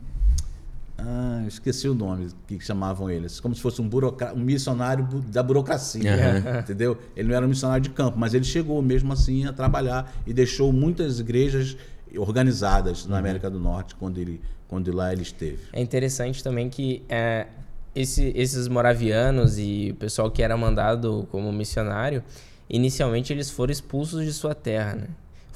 ah, esqueci o nome que chamavam eles. Como se fosse um, burocra... um missionário da burocracia. Uhum. Entendeu? Ele não era um missionário de campo, mas ele chegou mesmo assim a trabalhar e deixou muitas igrejas organizadas na uhum. América do Norte quando, ele, quando lá ele esteve. É interessante também que é, esse, esses moravianos e o pessoal que era mandado como missionário, inicialmente eles foram expulsos de sua terra, né?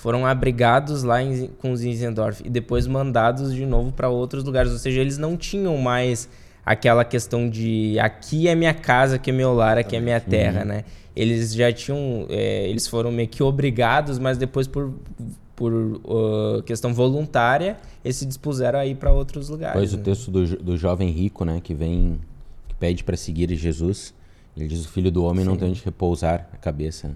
Foram abrigados lá em, com Zinzendorf e depois mandados de novo para outros lugares. Ou seja, eles não tinham mais aquela questão de aqui é minha casa, aqui é meu lar, aqui é minha terra, uhum. né? Eles já tinham, é, eles foram meio que obrigados, mas depois por por uh, questão voluntária, eles se dispuseram a ir para outros lugares. Pois né? o texto do, do jovem rico, né, que vem, que pede para seguir Jesus, ele diz: o filho do homem Sim. não tem onde repousar a cabeça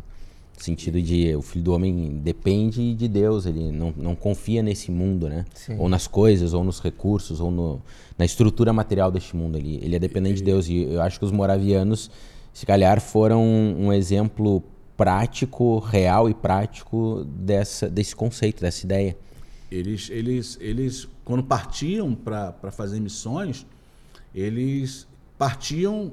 sentido de o filho do homem depende de Deus, ele não, não confia nesse mundo, né? Sim. Ou nas coisas, ou nos recursos, ou no, na estrutura material deste mundo. Ele, ele é dependente e, de Deus. E eu acho que os moravianos, se calhar, foram um exemplo prático, real e prático dessa, desse conceito, dessa ideia. Eles, eles, eles quando partiam para fazer missões, eles partiam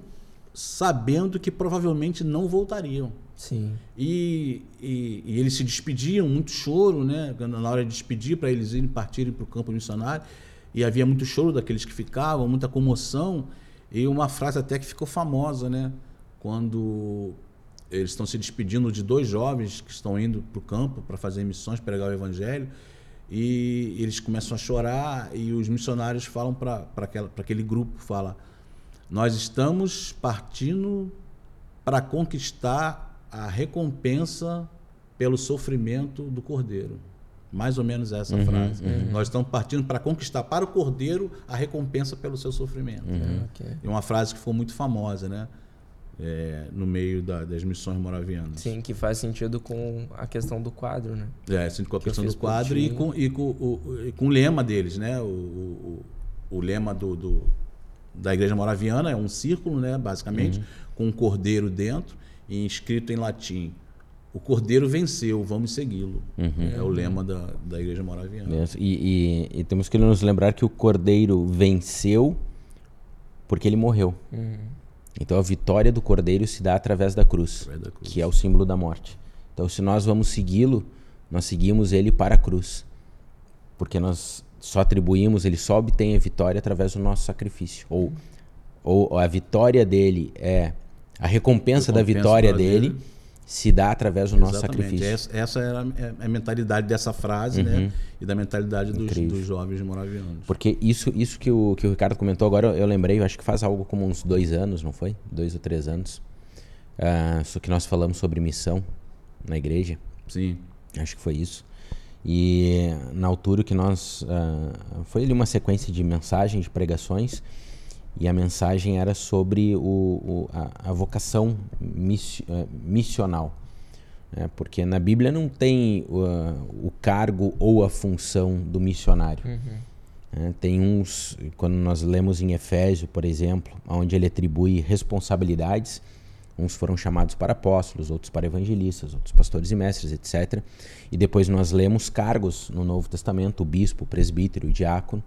sabendo que provavelmente não voltariam. Sim. E, e, e, eles se despediam, muito choro, né? Na hora de despedir, para eles irem partirem para o campo missionário. E havia muito choro daqueles que ficavam, muita comoção. E uma frase até que ficou famosa, né? Quando eles estão se despedindo de dois jovens que estão indo para o campo para fazer missões, pregar o evangelho. E eles começam a chorar e os missionários falam para aquele grupo, fala, nós estamos partindo para conquistar a recompensa pelo sofrimento do cordeiro. Mais ou menos essa uhum, frase. Uhum. Nós estamos partindo para conquistar para o cordeiro a recompensa pelo seu sofrimento. Uhum. Okay. É uma frase que foi muito famosa, né? É, no meio da, das missões moravianas. Sim, que faz sentido com a questão do quadro, né? É, sim, com a que questão do quadro e com, e, com, o, e com o lema deles, né? O, o, o lema do, do, da igreja moraviana é um círculo, né? Basicamente, uhum. com um cordeiro dentro e escrito em latim. O Cordeiro venceu, vamos segui-lo. Uhum. É o lema da, da Igreja Moraviana. E, e, e, temos que nos lembrar que o Cordeiro venceu porque ele morreu. Uhum. Então a vitória do Cordeiro se dá através da cruz, através da cruz. que é o símbolo da morte. Então se nós vamos segui-lo, nós seguimos ele para a cruz. Porque nós só atribuímos, ele só obtém a vitória através do nosso sacrifício. Ou, ou a vitória dele é a recompensa, da vitória dele, dele, se dá através do Exatamente. nosso sacrifício. Essa, era a, mentalidade dessa frase, né? uhum. né? E da mentalidade dos, dos, jovens moravianos. Porque isso, isso que, o, que o Ricardo comentou agora, eu lembrei, eu acho que faz algo como uns dois anos, não foi? Dois ou três anos. Uh, só que nós falamos sobre missão na igreja. Sim. Acho que foi isso. E na altura que nós. Uh, foi ali uma sequência de mensagens, de pregações. E a mensagem era sobre o, o a, a, vocação miss, uh, missional. Né? Porque na Bíblia não tem uh, o cargo ou a função do missionário. Uhum. Né? Tem uns, quando nós lemos em Efésio, por exemplo, onde ele atribui responsabilidades, Uns foram chamados para apóstolos, outros para evangelistas, outros pastores e mestres, etc. E depois nós lemos cargos no Novo Testamento, o bispo, o presbítero, o diácono.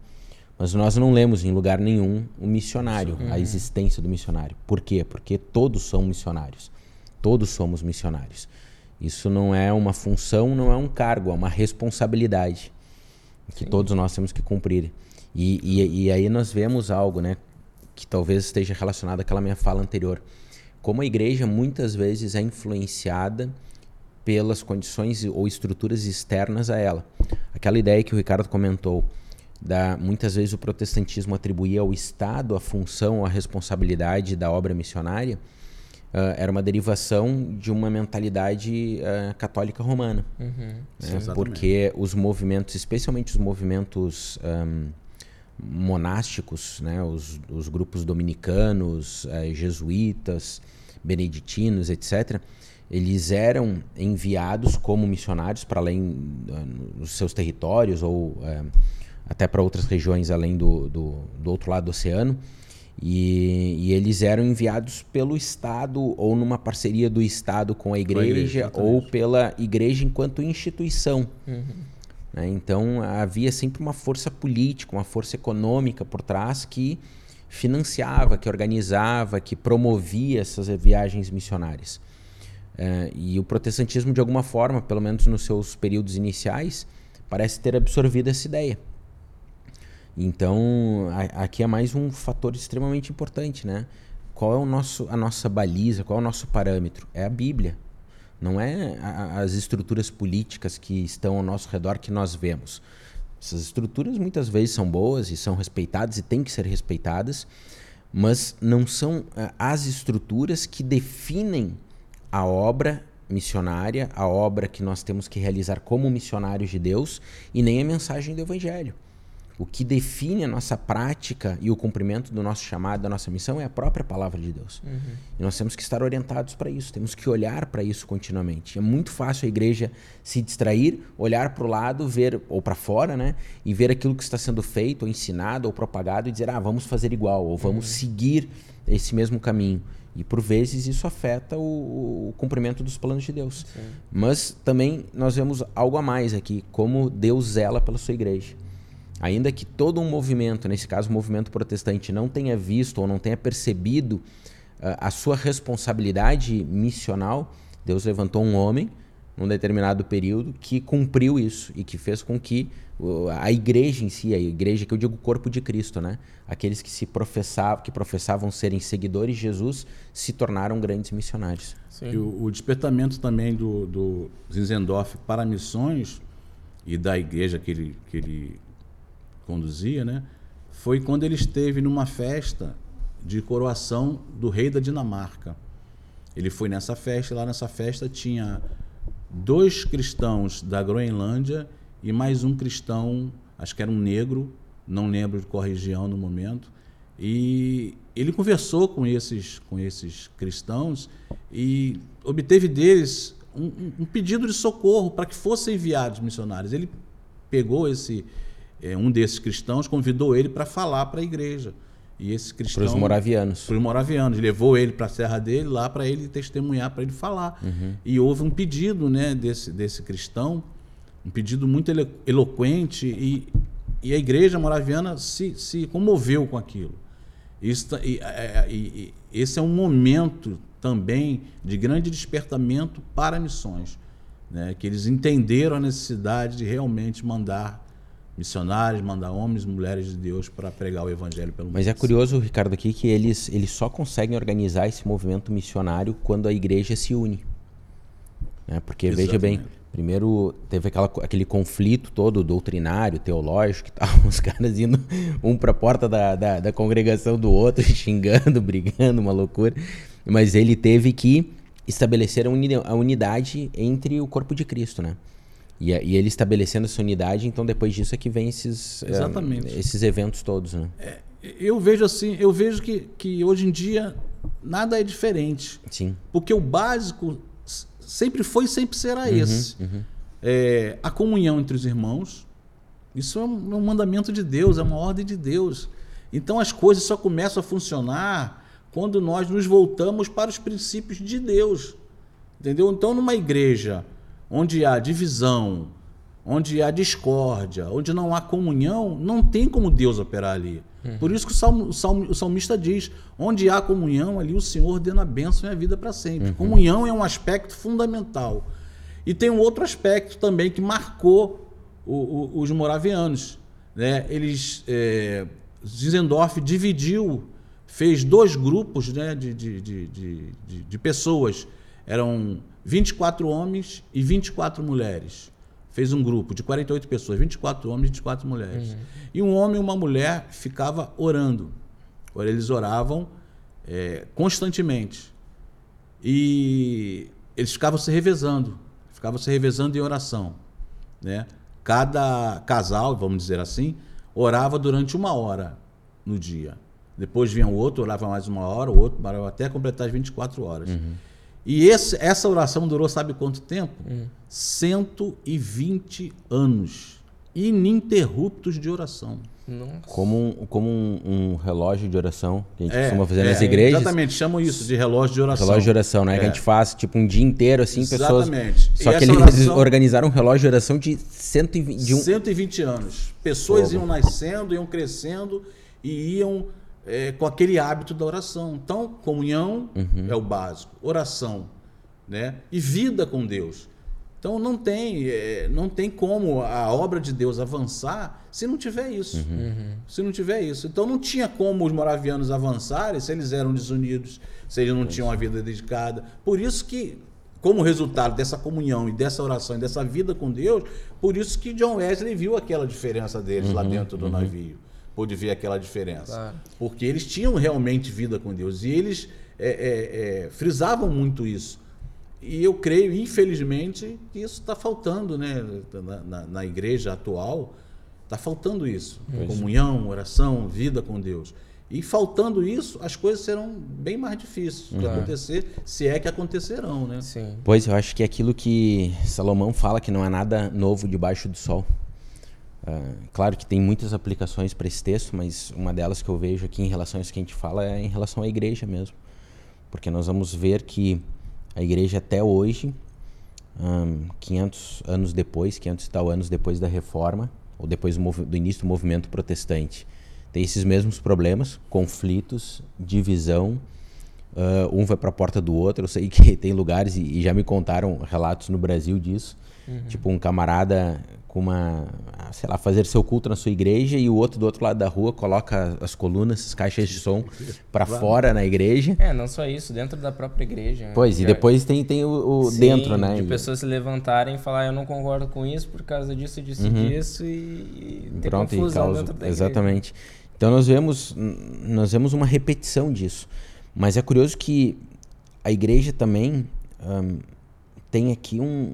Mas nós não lemos em lugar nenhum o missionário, a existência do missionário. Por quê? Porque todos são missionários. Todos somos missionários. Isso não é uma função, não é um cargo, é uma responsabilidade que Sim. todos nós temos que cumprir. E, e, e, aí nós vemos algo, né, que talvez esteja relacionado àquela minha fala anterior. Como a igreja muitas vezes é influenciada pelas condições ou estruturas externas a ela. Aquela ideia que o Ricardo comentou, da muitas vezes o protestantismo atribuía ao Estado a função, a responsabilidade da obra missionária, uh, era uma derivação de uma mentalidade uh, católica romana. Uhum. Né? Porque os movimentos, especialmente os movimentos um, monásticos, né? os, os grupos dominicanos, uh, jesuítas, beneditinos, etc., eles eram enviados como missionários para além dos seus territórios ou até para outras regiões além do, do, do, outro lado do oceano. E, e, eles eram enviados pelo Estado ou numa parceria do Estado com a igreja, igreja ou pela igreja enquanto instituição. Uhum. Né? Então havia sempre uma força política, uma força econômica por trás que financiava, que organizava, que promovia essas viagens missionárias. É, e o protestantismo, de alguma forma, pelo menos nos seus períodos iniciais, parece ter absorvido essa ideia. Então, a, aqui é mais um fator extremamente importante, né? Qual é o nosso, a nossa baliza, qual é o nosso parâmetro? É a Bíblia. Não é a, as estruturas políticas que estão ao nosso redor que nós vemos. Essas estruturas muitas vezes são boas e são respeitadas e têm que ser respeitadas, mas não são uh, as estruturas que definem a obra missionária, a obra que nós temos que realizar como missionários de Deus e nem a mensagem do Evangelho. O que define a nossa prática e o cumprimento do nosso chamado, da nossa missão, é a própria palavra de Deus. Uhum. E nós temos que estar orientados para isso, temos que olhar para isso continuamente. É muito fácil a igreja se distrair, olhar para o lado, ver, ou para fora, né? E ver aquilo que está sendo feito, ou ensinado, ou propagado, e dizer, ah, vamos fazer igual, ou vamos uhum. seguir esse mesmo caminho. E por vezes isso afeta o, o cumprimento dos planos de Deus. Sim. Mas também nós vemos algo a mais aqui, como Deus zela pela sua igreja. Ainda que todo um movimento, nesse caso o movimento protestante, não tenha visto ou não tenha percebido uh, a sua responsabilidade missional, Deus levantou um homem num determinado período que cumpriu isso e que fez com que a igreja em si, a igreja que eu digo corpo de Cristo, né? Aqueles que se professavam, que professavam serem seguidores de Jesus, se tornaram grandes missionários. E o, o despertamento também do, do Zinzendorf para missões e da igreja que ele, que ele conduzia, né? Foi quando ele esteve numa festa de coroação do rei da Dinamarca. Ele foi nessa festa, e lá nessa festa tinha dois cristãos da Groenlândia e mais um cristão, acho que era um negro, não lembro de qual região no momento. E ele conversou com esses, com esses cristãos e obteve deles um, um pedido de socorro para que fossem enviados missionários. Ele pegou esse, é, um desses cristãos convidou ele para falar para a igreja. E esse cristão. Para os moravianos. Para os moravianos. Levou ele para a serra dele, lá para ele testemunhar, para ele falar. Uhum. E houve um pedido né, desse, desse cristão, um pedido muito elo eloquente, e, e a igreja moraviana se, se comoveu com aquilo. Isso, e, e, esse é um momento também de grande despertamento para missões. Né, que eles entenderam a necessidade de realmente mandar missionários, mandar homens e mulheres de Deus para pregar o evangelho pelo mundo. Mas é curioso, Ricardo, aqui que eles, eles só conseguem organizar esse movimento missionário quando a igreja se une. Né? Porque, Exatamente. veja bem, primeiro teve aquela, aquele conflito todo doutrinário, teológico, que estavam os caras indo um para a porta da, da, da congregação do outro, xingando, brigando, uma loucura. Mas ele teve que estabelecer a unidade entre o corpo de Cristo, né? E, e, ele estabelecendo essa unidade, então depois disso é que vem esses, Exatamente. Um, esses eventos todos. Né? É, eu vejo assim, eu vejo que, que hoje em dia nada é diferente. Sim. Porque o básico sempre foi e sempre será uhum, esse. Uhum. É, a comunhão entre os irmãos, isso é um, é um mandamento de Deus, é uma ordem de Deus. Então as coisas só começam a funcionar quando nós nos voltamos para os princípios de Deus. Entendeu? Então, numa igreja onde há divisão, onde há discórdia, onde não há comunhão, não tem como Deus operar ali. Uhum. Por isso que o, salmo, o, salmo, o, salmista diz: onde há comunhão, ali o Senhor dando a bênção e a vida para sempre. Uhum. Comunhão é um aspecto fundamental. E tem um outro aspecto também que marcou o, os moravianos. Né? Eles, é, Zizendorf dividiu, fez dois grupos né, de, de, de, de pessoas. Eram 24 homens e 24 mulheres fez um grupo de 48 pessoas, 24 homens e 24 mulheres. Uhum. E um homem e uma mulher ficava orando. Eles oravam é, constantemente. E eles ficavam se revezando, ficavam se revezando em oração. Né? Cada casal, vamos dizer assim, orava durante uma hora no dia. Depois vinha o outro, orava mais uma hora, o outro até completar as 24 horas. Uhum. E esse, essa oração durou, sabe quanto tempo? Hum. 120 anos ininterruptos de oração. Nossa. Como, um, como um, um, relógio de oração que a gente é, costuma fazer é, nas igrejas. Exatamente, chamam isso de relógio de oração. Relógio de oração, né? É. Que a gente faz tipo um dia inteiro, assim, exatamente. pessoas. Só e que eles oração... organizaram um relógio de oração de, 120, de um... 120 anos. Pessoas Fogo. iam nascendo, iam crescendo e iam é, com aquele hábito da oração. Então, comunhão uhum. é o básico, oração, né? E vida com Deus. Então não tem, é, não tem como a obra de Deus avançar se não tiver isso. Uhum. uhum. Se não tiver isso. Então não tinha como os moravianos avançarem se eles eram desunidos, se eles não tinham uma vida dedicada. Por isso que, como resultado dessa comunhão e dessa oração e dessa vida com Deus, por isso que John Wesley viu aquela diferença deles uhum. lá dentro do uhum. navio pôde ver aquela diferença. Claro. Porque eles tinham realmente vida com Deus e eles é, é, é, frisavam muito isso. E eu creio, infelizmente, que isso está faltando né? na, na, na igreja atual. Está faltando isso. Isso. Comunhão, oração, vida com Deus. E faltando isso, as coisas serão bem mais difíceis de acontecer, se é que acontecerão, né? Sim. Pois eu acho que é aquilo que Salomão fala que não há nada novo debaixo do sol. Uh, claro que tem muitas aplicações para esse texto, mas uma delas que eu vejo aqui em relação a isso que a gente fala é em relação à igreja mesmo. Porque nós vamos ver que a igreja até hoje, um, 500 anos depois, 500 e tal anos depois da reforma, ou depois do, do início do movimento protestante, tem esses mesmos problemas, conflitos, divisão, uh, um vai para a porta do outro. Eu sei que tem lugares, e, e já me contaram relatos no Brasil disso, uhum. tipo um camarada com uma, sei lá, fazer seu culto na sua igreja e o outro do outro lado da rua coloca as colunas, as caixas de som para fora na igreja. É, não só isso, dentro da própria igreja. Pois, e depois tem, tem o, o Sim, dentro, né? De pessoas se levantarem e falar, eu não concordo com isso por causa disso, disso uhum. e disso e, e ter Pronto, confusão e causa, dentro da Exatamente. Então nós vemos, nós vemos uma repetição disso. Mas é curioso que a igreja também um, tem aqui um,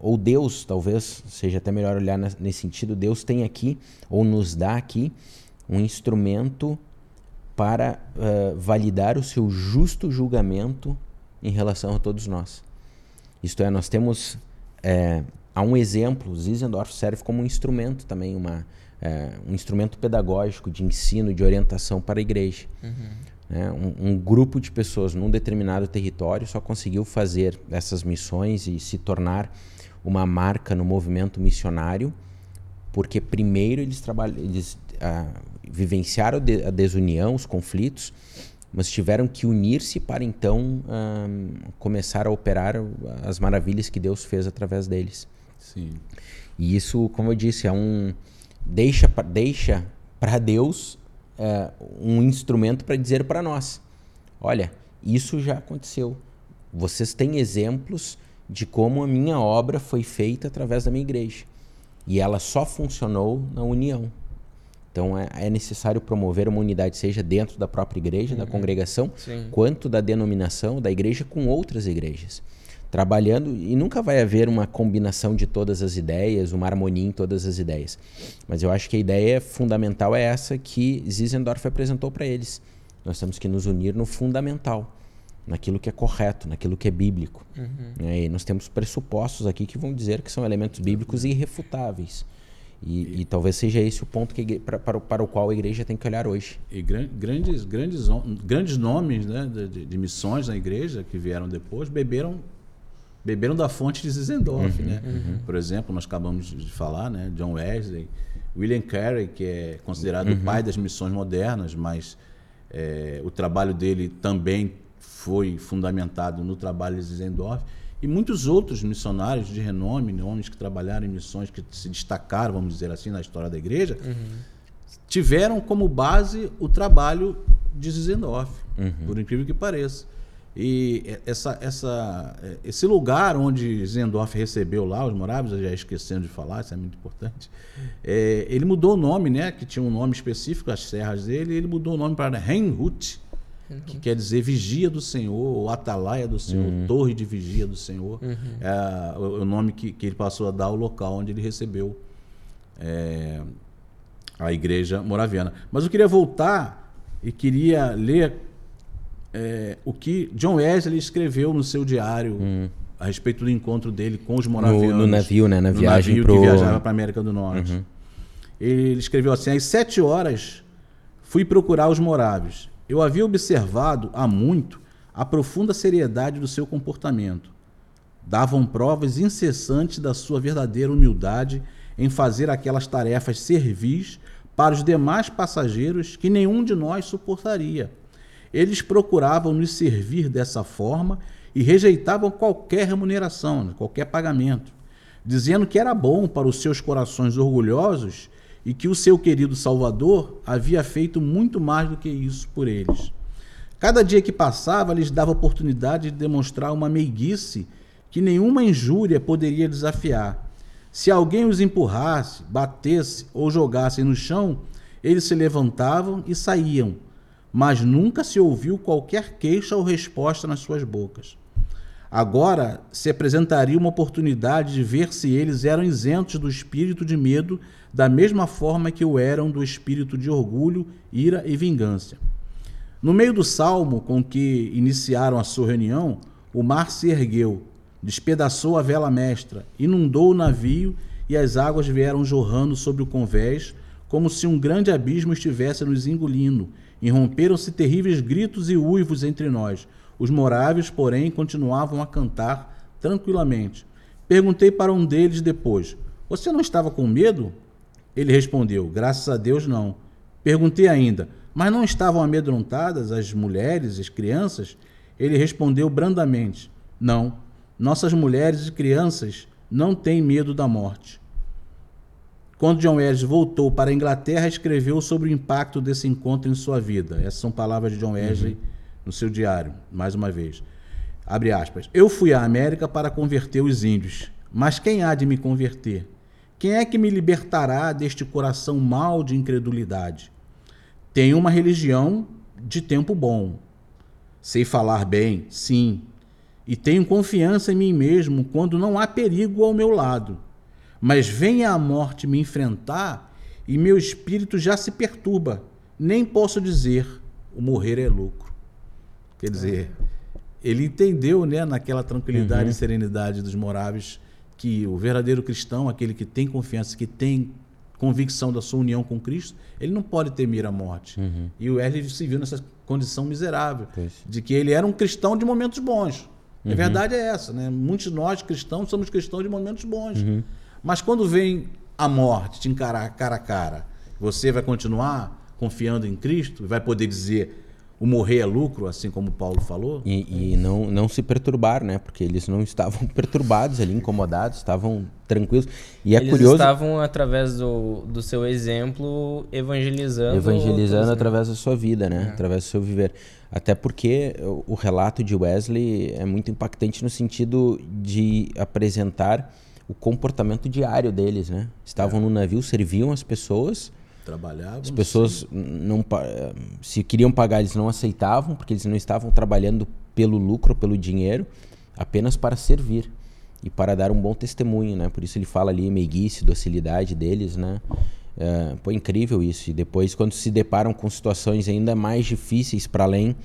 ou Deus, talvez seja até melhor olhar nesse sentido, Deus tem aqui, ou nos dá aqui, um instrumento para uh, validar o seu justo julgamento em relação a todos nós. Isto é, nós temos é, há um exemplo, Zizendorf serve como um instrumento também, uma, é, um instrumento pedagógico de ensino, de orientação para a igreja. Uhum. É, um, um, grupo de pessoas num determinado território só conseguiu fazer essas missões e se tornar uma marca no movimento missionário, porque primeiro eles trabalham, eles ah, vivenciaram a desunião, os conflitos, mas tiveram que unir-se para então ah, começar a operar as maravilhas que Deus fez através deles. Sim. E isso, como eu disse, é um deixa deixa para Deus uh, um instrumento para dizer para nós, olha, isso já aconteceu. Vocês têm exemplos de como a minha obra foi feita através da minha igreja. E ela só funcionou na união. Então é, é necessário promover uma unidade, seja dentro da própria igreja, uhum. da congregação, Sim. quanto da denominação da igreja com outras igrejas. Trabalhando, e nunca vai haver uma combinação de todas as ideias, uma harmonia em todas as ideias. Mas eu acho que a ideia fundamental é essa que Zizendorf apresentou para eles. Nós temos que nos unir no fundamental naquilo que é correto, naquilo que é bíblico. Uhum. E nós temos pressupostos aqui que vão dizer que são elementos bíblicos irrefutáveis. E, e, talvez seja esse o ponto que, para, para, para, o qual a igreja tem que olhar hoje. E grandes, grandes, grandes nomes né, de, de, missões na igreja que vieram depois beberam, beberam da fonte de Zizendorf. Uhum, né? Uhum. Por exemplo, nós acabamos de falar, né, John Wesley, William Carey, que é considerado uhum. o pai das missões modernas, mas é, o trabalho dele também foi fundamentado no trabalho de Zizendorf e muitos outros missionários de renome, né, homens que trabalharam em missões que se destacaram, vamos dizer assim, na história da igreja, uhum. tiveram como base o trabalho de Zizendorf, uhum. por incrível que pareça. E essa, essa, esse lugar onde Zendorf recebeu lá os moráveis, já esquecendo de falar, isso é muito importante, é, ele mudou o nome, né, que tinha um nome específico, as serras dele, ele mudou o nome para Reinhut, uhum. que quer dizer vigia do Senhor, ou atalaia do Senhor, uhum. torre de vigia do Senhor. Uhum. É o, o, nome que, que ele passou a dar ao local onde ele recebeu é, a igreja moraviana. Mas eu queria voltar e queria ler é, o que John Wesley escreveu no seu diário uhum. a respeito do encontro dele com os moravianos. No, no navio, né? Na viagem navio pro... que viajava para a América do Norte. Uhum. Ele escreveu assim: às sete horas fui procurar os moráveis eu havia observado há muito a profunda seriedade do seu comportamento. Davam provas incessantes da sua verdadeira humildade em fazer aquelas tarefas servis para os demais passageiros que nenhum de nós suportaria. Eles procuravam nos servir dessa forma e rejeitavam qualquer remuneração, qualquer pagamento, dizendo que era bom para os seus corações orgulhosos e que o seu querido Salvador havia feito muito mais do que isso por eles. Cada dia que passava lhes dava oportunidade de demonstrar uma meiguice que nenhuma injúria poderia desafiar. Se alguém os empurrasse, batesse ou jogasse no chão, eles se levantavam e saíam, mas nunca se ouviu qualquer queixa ou resposta nas suas bocas. Agora se apresentaria uma oportunidade de ver se eles eram isentos do espírito de medo da mesma forma que o eram do espírito de orgulho, ira e vingança. No meio do salmo com que iniciaram a sua reunião, o mar se ergueu, despedaçou a vela mestra, inundou o navio e as águas vieram jorrando sobre o convés, como se um grande abismo estivesse nos engolindo. Irromperam-se terríveis gritos e uivos entre nós. Os moráveis, porém, continuavam a cantar tranquilamente. Perguntei para um deles depois: Você não estava com medo? Ele respondeu: Graças a Deus, não. Perguntei ainda: Mas não estavam amedrontadas as mulheres e as crianças? Ele respondeu brandamente: Não. Nossas mulheres e crianças não têm medo da morte. Quando John Wesley voltou para a Inglaterra, escreveu sobre o impacto desse encontro em sua vida. Essas são palavras de John Wesley uhum. no seu diário, mais uma vez. Abre aspas. Eu fui à América para converter os índios, mas quem há de me converter? Quem é que me libertará deste coração mau de incredulidade? Tenho uma religião de tempo bom. Sei falar bem, sim. E tenho confiança em mim mesmo quando não há perigo ao meu lado. Mas venha a morte me enfrentar e meu espírito já se perturba. Nem posso dizer: o morrer é lucro. Quer dizer, ele entendeu, né, naquela tranquilidade uhum. e serenidade dos moráveis que o verdadeiro cristão, aquele que tem confiança, que tem convicção da sua união com Cristo, ele não pode temer a morte. Uhum. E o Wesley se viu nessa condição miserável, pois. de que ele era um cristão de momentos bons. Uhum. A verdade é essa, né? Muitos de nós cristãos somos cristãos de momentos bons. Uhum. Mas quando vem a morte te encarar cara a cara, você vai continuar confiando em Cristo, vai poder dizer o morrer é lucro, assim como Paulo falou. E, e, não, não se perturbar, né? Porque eles não estavam perturbados ali, incomodados, estavam tranquilos. E é eles curioso. estavam, através do, do seu exemplo, evangelizando. Evangelizando outros, né? através da sua vida, né? É. Através do seu viver. Até porque o, o relato de Wesley é muito impactante no sentido de apresentar o comportamento diário deles, né? Estavam é. no navio, serviam as pessoas Trabalhavam. As pessoas não se queriam pagar, eles não aceitavam, porque eles não estavam trabalhando pelo lucro, pelo dinheiro, apenas para servir e para dar um bom testemunho, né? Por isso ele fala ali meiguice, docilidade deles, né? É, pô, incrível isso. E depois, quando se deparam com situações ainda mais difíceis para além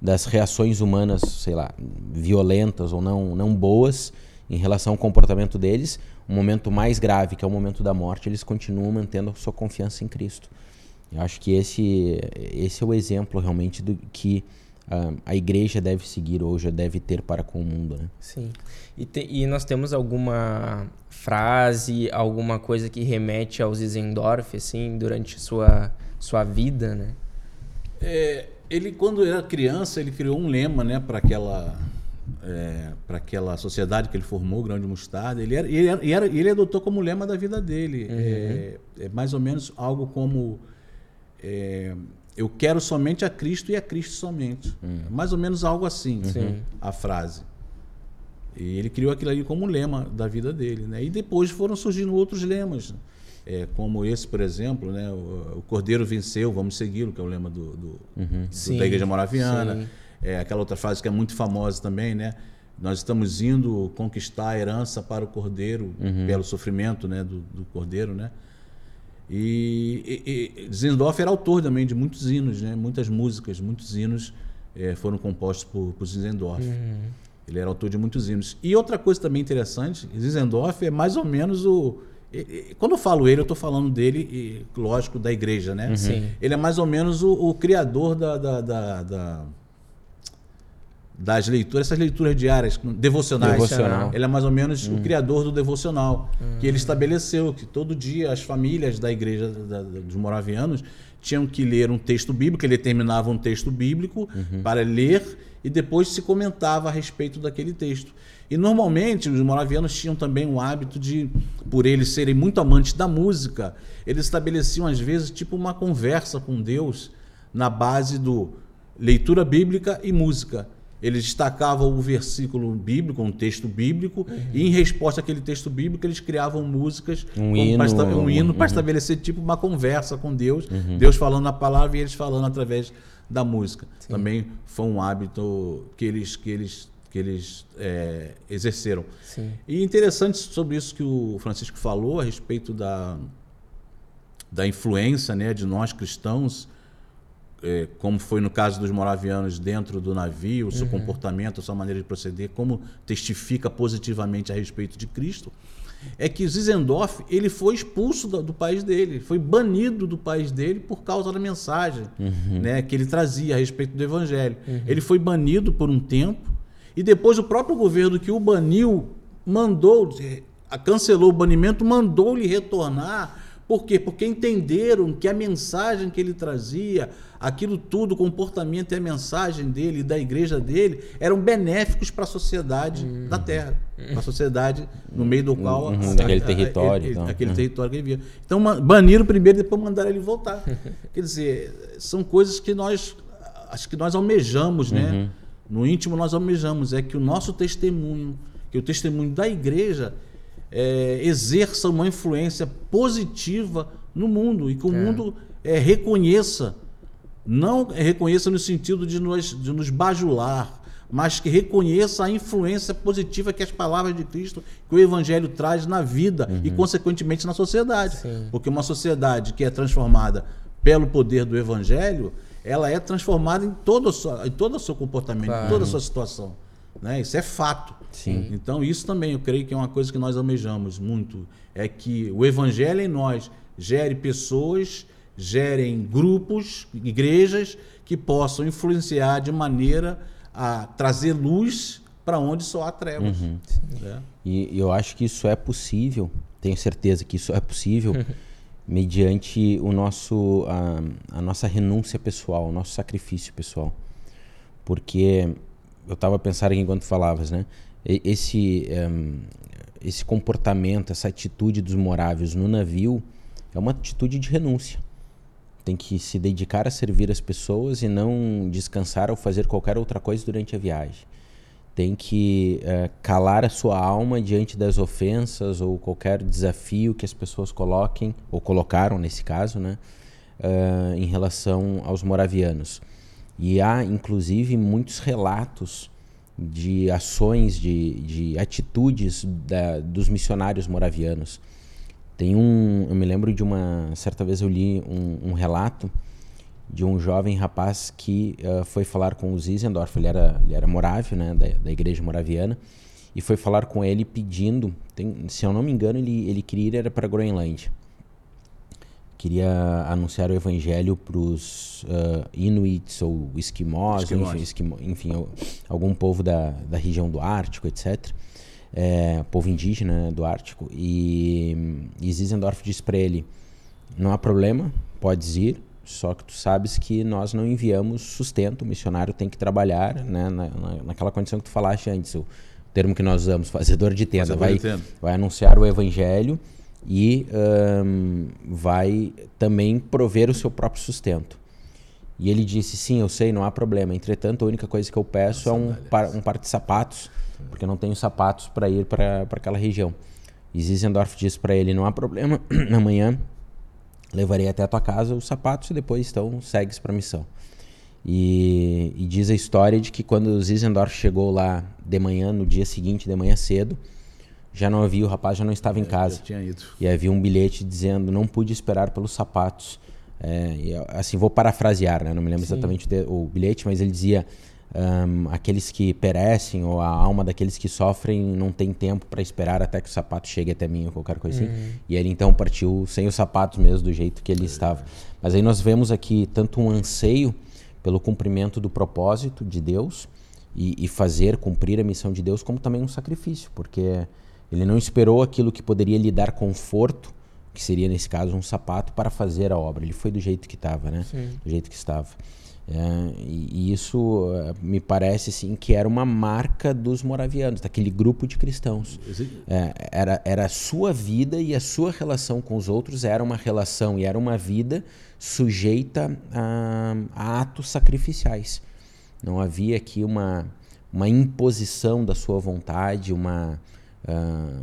das reações humanas, sei lá, violentas ou não, não boas, em relação ao comportamento deles, o um momento mais grave, que é o momento da morte, eles continuam mantendo a sua confiança em Cristo. Eu acho que esse, esse é o exemplo realmente do que uh, a igreja deve seguir hoje, deve ter para com o mundo. Né? Sim. E, te, e nós temos alguma frase, alguma coisa que remete ao Zizendorf, assim, durante sua, sua vida, né? É, ele, quando era criança, ele criou um lema, né, para aquela é, para aquela sociedade que ele formou, Grande Mostarda. Ele, era, ele, era, ele, ele adotou como lema da vida dele. Uhum. É, é, mais ou menos algo como é, eu quero somente a Cristo e a Cristo somente. Uhum. Mais ou menos algo assim, uhum. a frase. E ele criou aquilo ali como lema da vida dele. Né? E depois foram surgindo outros lemas, é, como esse, por exemplo, né? o, o Cordeiro venceu, vamos segui-lo, que é o lema do, do, uhum. do da Igreja Moraviana. É, aquela outra frase que é muito famosa também, né? Nós estamos indo conquistar a herança para o Cordeiro, uhum. pelo sofrimento né? do, do Cordeiro, né? E, e, e Zindorf era autor também de muitos hinos, né? Muitas músicas, muitos hinos é, foram compostos por, por. Uhum. Ele era autor de muitos hinos. E outra coisa também interessante, Zizendorf é mais ou menos o. Quando eu falo ele, eu estou falando dele, e, lógico, da igreja, né? Uhum. Sim. Ele é mais ou menos o, o criador da, da, da, da, das leituras, essas leituras diárias, devocionais. Devocional. Ele é mais ou menos uhum. o criador do devocional, uhum. que ele estabeleceu que todo dia as famílias da igreja da, dos moravianos tinham que ler um texto bíblico, ele terminava um texto bíblico uhum. para ler e depois se comentava a respeito daquele texto. E normalmente os moravianos tinham também o hábito de, por eles serem muito amantes da música, eles estabeleciam às vezes tipo uma conversa com Deus na base do leitura bíblica e música. Eles destacavam o versículo bíblico, um texto bíblico, uhum. e em resposta àquele texto bíblico, eles criavam músicas, um hino, para, um hino uhum. para estabelecer tipo uma conversa com Deus, uhum. Deus falando a palavra e eles falando através da música. Sim. Também foi um hábito que eles, que eles, que eles é, exerceram. Sim. E interessante sobre isso que o Francisco falou a respeito da, da influência né, de nós cristãos, é, como foi no caso dos moravianos dentro do navio, o seu uhum. comportamento, a sua maneira de proceder, como testifica positivamente a respeito de Cristo é que Zizendorf ele foi expulso do, do, país dele, foi banido do país dele por causa da mensagem uhum. né, que ele trazia a respeito do evangelho. Uhum. Ele foi banido por um tempo e depois o próprio governo que o baniu mandou, cancelou o banimento, mandou-lhe retornar por quê? Porque entenderam que a mensagem que ele trazia, aquilo tudo, o comportamento e a mensagem dele, da igreja dele, eram benéficos para a sociedade uhum. da Terra, para a sociedade no meio do qual... Uhum, aquele território. então. Aquele uhum. território que ele via. Então, baniram primeiro e depois mandaram ele voltar. Quer dizer, são coisas que nós, acho que nós almejamos, né? Uhum. No íntimo nós almejamos, é que o nosso testemunho, que o testemunho da igreja é, exerça uma influência positiva no mundo e que o é. mundo é, reconheça, não reconheça no sentido de nos, de nos bajular, mas que reconheça a influência positiva que as palavras de Cristo, que o Evangelho traz na vida uhum. e, consequentemente, na sociedade. Sim. Porque uma sociedade que é transformada pelo poder do Evangelho, ela é transformada em todo o seu, em todo o seu comportamento, claro. em toda a sua situação. Né? Isso é fato. Sim. Então, isso também eu creio que é uma coisa que nós almejamos muito. É que o evangelho em nós gere pessoas, gerem grupos, igrejas que possam influenciar de maneira a trazer luz para onde só há trevas. Uhum. É. E eu acho que isso é possível, tenho certeza que isso é possível mediante o nosso, a, a nossa renúncia pessoal, o nosso sacrifício pessoal. Porque eu estava pensando aqui enquanto falavas, né? Esse, um, esse comportamento, essa atitude dos moráveis no navio é uma atitude de renúncia. Tem que se dedicar a servir as pessoas e não descansar ou fazer qualquer outra coisa durante a viagem. Tem que uh, calar a sua alma diante das ofensas ou qualquer desafio que as pessoas coloquem, ou colocaram nesse caso, né? Uh, em relação aos moravianos. E há, inclusive, muitos relatos de ações, de, de atitudes da, dos missionários moravianos. Tem um, eu me lembro de uma certa vez eu li um, um relato de um jovem rapaz que uh, foi falar com o Zizendorf, ele era, ele era morávio, né, da, da igreja moraviana, e foi falar com ele pedindo, tem, se eu não me engano, ele, ele queria ir para a Groenlândia. Queria anunciar o evangelho para os uh, Inuits ou Esquimós, Esquimós. enfim, esquimó, enfim, algum povo da, da região do Ártico, etc. É, povo indígena né, do Ártico. E, e Zizendorf disse para ele: não há problema, podes ir, só que tu sabes que nós não enviamos sustento, o missionário tem que trabalhar né, na, na, naquela condição que tu falaste antes, o termo que nós usamos, fazedor de tenda. Fazedor vai, de tenda. vai anunciar o evangelho e um, vai também prover o seu próprio sustento. E ele disse: Sim, eu sei, não há problema. Entretanto, a única coisa que eu peço Nossa, é um par, um par de sapatos, porque eu não tenho sapatos para ir para aquela região. E Zizendorf disse para ele: Não há problema, amanhã levarei até a tua casa os sapatos e depois então segues para a missão. E, e, diz a história de que quando Zizendorf chegou lá de manhã, no dia seguinte, de manhã cedo, já não havia, o rapaz já não estava em é, casa. E havia um bilhete dizendo: não pude esperar pelos sapatos. É, assim, vou parafrasear, né? não me lembro Sim. exatamente o bilhete, mas ele dizia: um, aqueles que perecem ou a alma daqueles que sofrem não tem tempo para esperar até que o sapato chegue até mim ou qualquer coisa assim. uhum. assim. E ele então partiu sem os sapatos mesmo, do jeito que ele é. estava. Mas aí nós vemos aqui tanto um anseio pelo cumprimento do propósito de Deus e, e fazer cumprir a missão de Deus, como também um sacrifício, porque ele não esperou aquilo que poderia lhe dar conforto, que seria nesse caso um sapato, para fazer a obra. Ele foi do jeito que estava, né? Sim. Do jeito que estava. É, e, isso é, me parece assim que era uma marca dos moravianos, daquele grupo de cristãos. É, era, era a sua vida e a sua relação com os outros era uma relação e era uma vida sujeita a, a atos sacrificiais. Não havia aqui uma, uma imposição da sua vontade, uma, uh,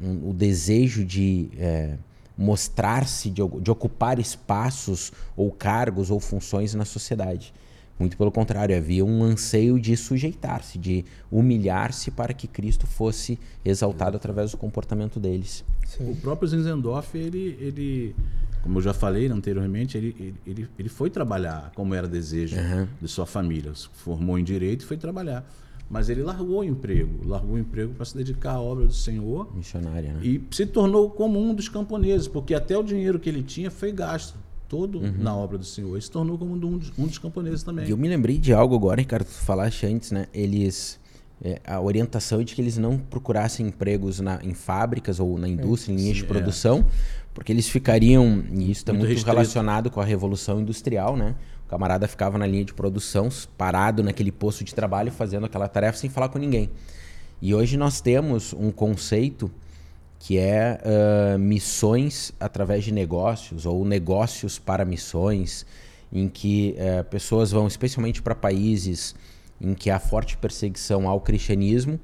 um, o desejo de é, mostrar-se, de, de ocupar espaços ou cargos ou funções na sociedade. Muito pelo contrário, havia um anseio de sujeitar-se, de humilhar-se para que Cristo fosse exaltado através do comportamento deles. Sim. O próprio Zinzendorf, ele, ele, como eu já falei anteriormente, ele, ele, ele foi trabalhar como era desejo uhum. de sua família. Se formou em direito e foi trabalhar. Mas ele largou o emprego, largou o emprego para se dedicar à obra do Senhor. Missionária, né? E se tornou como um dos camponeses, porque até o dinheiro que ele tinha foi gasto todo uhum. na obra do Senhor. Ele se tornou como um dos, um dos camponeses também. E eu me lembrei de algo agora, Ricardo, tu falaste antes, né? Eles. É, a orientação é de que eles não procurassem empregos na, em fábricas ou na indústria, é, em linhas de é. produção, é. porque eles ficariam, e isso está muito, muito relacionado com a Revolução Industrial, né? O camarada ficava na linha de produção, parado naquele posto de trabalho, fazendo aquela tarefa sem falar com ninguém. E hoje nós temos um conceito que é uh, missões através de negócios ou negócios para missões, em que uh, pessoas vão especialmente para países em que há forte perseguição ao cristianismo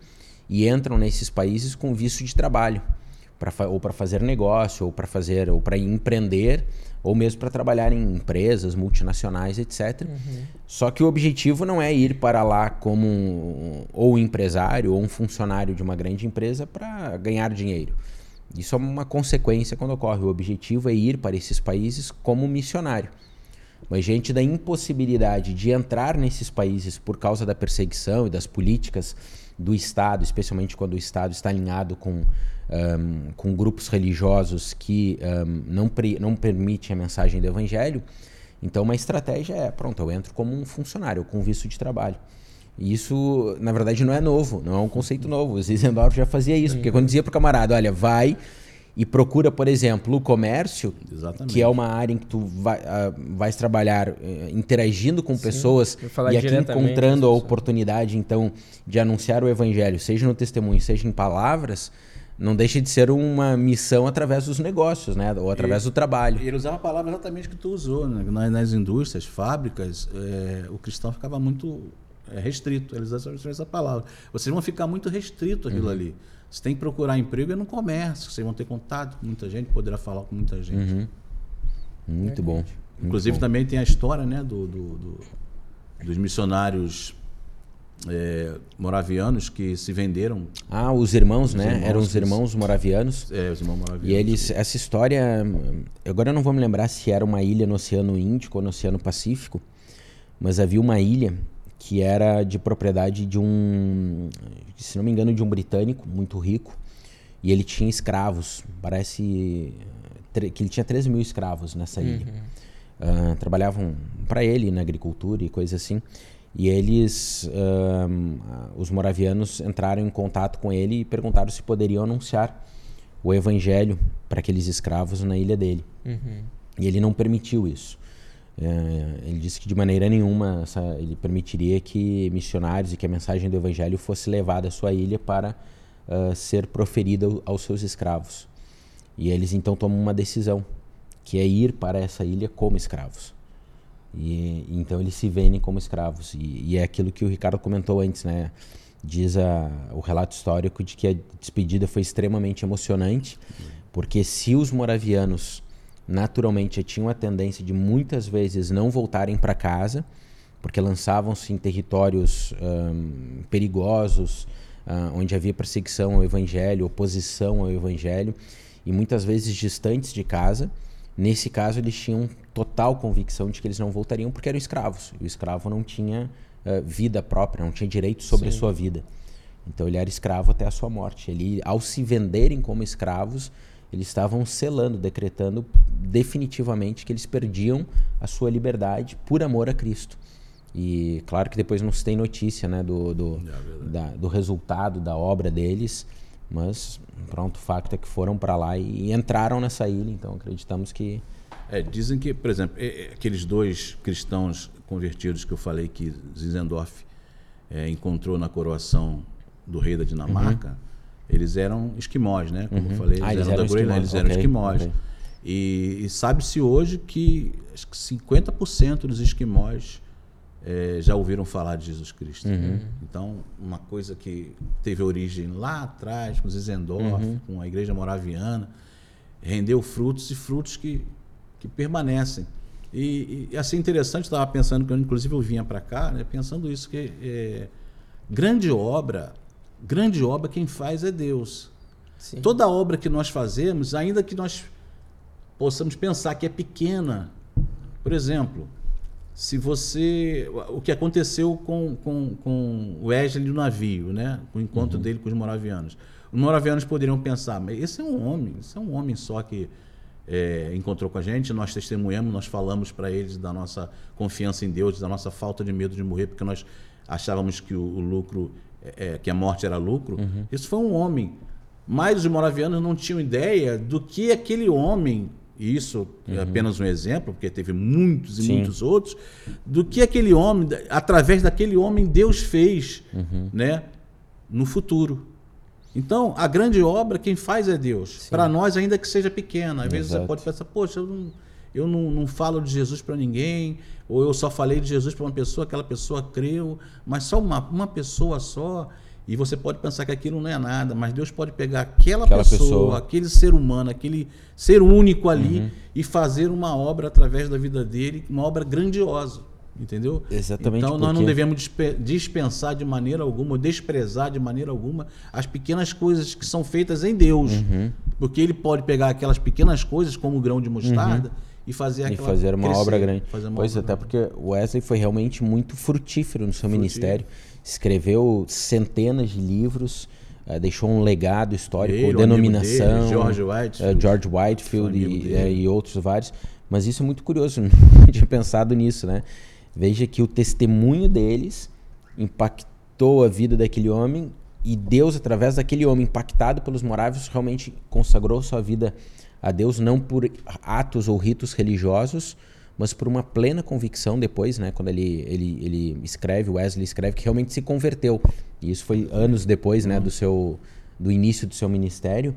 e entram nesses países com visto de trabalho, pra, ou para fazer negócio, ou para fazer, ou para empreender, ou mesmo para trabalhar em empresas multinacionais, etc. Uhum. Só que o objetivo não é ir para lá como um, ou empresário ou um funcionário de uma grande empresa para ganhar dinheiro. Isso é uma consequência quando ocorre. O objetivo é ir para esses países como missionário. Mas diante da impossibilidade de entrar nesses países por causa da perseguição e das políticas do Estado, especialmente quando o Estado está alinhado com um, com grupos religiosos que um, não, não permitem a mensagem do evangelho. Então, uma estratégia é: pronto, eu entro como um funcionário, com visto de trabalho. E isso, na verdade, não é novo, não é um conceito novo. O Zizendorf já fazia isso, porque quando dizia para o camarada: olha, vai e procura, por exemplo, o comércio, Exatamente. que é uma área em que tu vai, uh, vais trabalhar uh, interagindo com Sim, pessoas e aqui encontrando a oportunidade, então, de anunciar o evangelho, seja no testemunho, seja em palavras, não deixa de ser uma missão através dos negócios, né? Ou através e, do trabalho. Ele usava a palavra exatamente que tu usou, né? nas, nas indústrias, fábricas, é, o cristão ficava muito é, restrito. Eles usavam essa palavra. Vocês vão ficar muito restrito aquilo uhum. ali. Você tem que procurar emprego é no comércio. Vocês vão ter contato com muita gente, poderá falar com muita gente. Uhum. Muito é. bom. Muito Inclusive bom. também tem a história, né, do, do, do dos missionários é, moravianos que se venderam. Ah, os irmãos, os né? Irmãos Eram os irmãos moravianos. É, os irmãos moravianos. E eles, essa história, agora eu não vou me lembrar se era uma ilha no Oceano Índico ou no Oceano Pacífico, mas havia uma ilha que era de propriedade de um, se não me engano, de um britânico muito rico. E ele tinha escravos. Parece que ele tinha 13 mil escravos nessa uhum. ilha. Uh, trabalhavam para ele na agricultura e coisa assim. E eles, uh, os moravianos, entraram em contato com ele e perguntaram se poderiam anunciar o evangelho para aqueles escravos na ilha dele. Uhum. E ele não permitiu isso. É, ele disse que de maneira nenhuma essa, ele permitiria que missionários e que a mensagem do evangelho fosse levada à sua ilha para uh, ser proferida aos seus escravos. E eles então tomam uma decisão, que é ir para essa ilha como escravos. E então eles se vendem como escravos. E, e, é aquilo que o Ricardo comentou antes, né? Diz a, o relato histórico de que a despedida foi extremamente emocionante, porque se os moravianos naturalmente tinham a tendência de muitas vezes não voltarem para casa, porque lançavam-se em territórios um, perigosos, uh, onde havia perseguição ao evangelho, oposição ao evangelho, e muitas vezes distantes de casa. Nesse caso, eles tinham total convicção de que eles não voltariam porque eram escravos. E o escravo não tinha uh, vida própria, não tinha direito sobre Sim. a sua vida. Então ele era escravo até a sua morte. Ele, ao se venderem como escravos, eles estavam selando, decretando definitivamente que eles perdiam a sua liberdade por amor a Cristo. E claro que depois não se tem notícia né, do, do, é da, do resultado da obra deles, mas pronto, o fato é que foram para lá e, entraram nessa ilha, então acreditamos que. É, dizem que, por exemplo, é, é, aqueles dois cristãos convertidos que eu falei que Zinzendorf é, encontrou na coroação do rei da Dinamarca. Uhum eles eram esquimós, né? Como uhum. eu falei, eles, ah, eram, eram da Groenlândia, eles eram okay. esquimós. Okay. E, e sabe-se hoje que 50% dos esquimós é, já ouviram falar de Jesus Cristo. Uhum. Então, uma coisa que teve origem lá atrás, com Zizendorf, uhum. com a igreja moraviana, rendeu frutos e frutos que, que permanecem. E, e assim, interessante, estava pensando, que eu, inclusive eu vinha para cá, né, pensando isso, que é, grande obra grande obra quem faz é Deus. Sim. Toda obra que nós fazemos, ainda que nós possamos pensar que é pequena, por exemplo, se você. O que aconteceu com, com, com o Wesley no navio, né? o encontro uhum. dele com os moravianos. Os moravianos poderiam pensar, mas esse é um homem, esse é um homem só que é, encontrou com a gente, nós testemunhamos, nós falamos para eles da nossa confiança em Deus, da nossa falta de medo de morrer, porque nós achávamos que o, o lucro é, que a morte era lucro, uhum. isso foi um homem. Mas os moravianos não tinham ideia do que aquele homem, e isso é uhum. apenas um exemplo, porque teve muitos e Sim. muitos outros, do que aquele homem, através daquele homem, Deus fez uhum. né, no futuro. Então, a grande obra, quem faz é Deus. Para nós, ainda que seja pequena. Às vezes Exato. você pode pensar, poxa, eu não, eu não, não falo de Jesus para ninguém, ou eu só falei de Jesus para uma pessoa, aquela pessoa creu, mas só uma, uma pessoa só. E você pode pensar que aquilo não é nada, mas Deus pode pegar aquela, aquela pessoa, pessoa, aquele ser humano, aquele ser único ali uhum. e fazer uma obra através da vida dele, uma obra grandiosa. Entendeu? Exatamente. Então nós não devemos dispensar de maneira alguma, desprezar de maneira alguma as pequenas coisas que são feitas em Deus. Uhum. Porque ele pode pegar aquelas pequenas coisas, como o grão de mostarda, uhum e fazer aquela, e fazer uma crescer, obra grande. Uma pois obra até grande. porque Wesley foi realmente muito frutífero no seu frutífero. ministério. Escreveu centenas de livros, uh, deixou um legado histórico, Ele, denominação, dele, George Whitefield, uh, George Whitefield e, uh, e, outros vários. Mas isso é muito curioso, não tinha pensado nisso, né? Veja que o testemunho deles impactou a vida daquele homem e Deus, através daquele homem impactado pelos moráveis, realmente consagrou sua vida a Deus não por atos ou ritos religiosos, mas por uma plena convicção depois, né, quando ele, ele, ele escreve, Wesley escreve que realmente se converteu. E isso foi anos depois, né, do seu do início do seu ministério,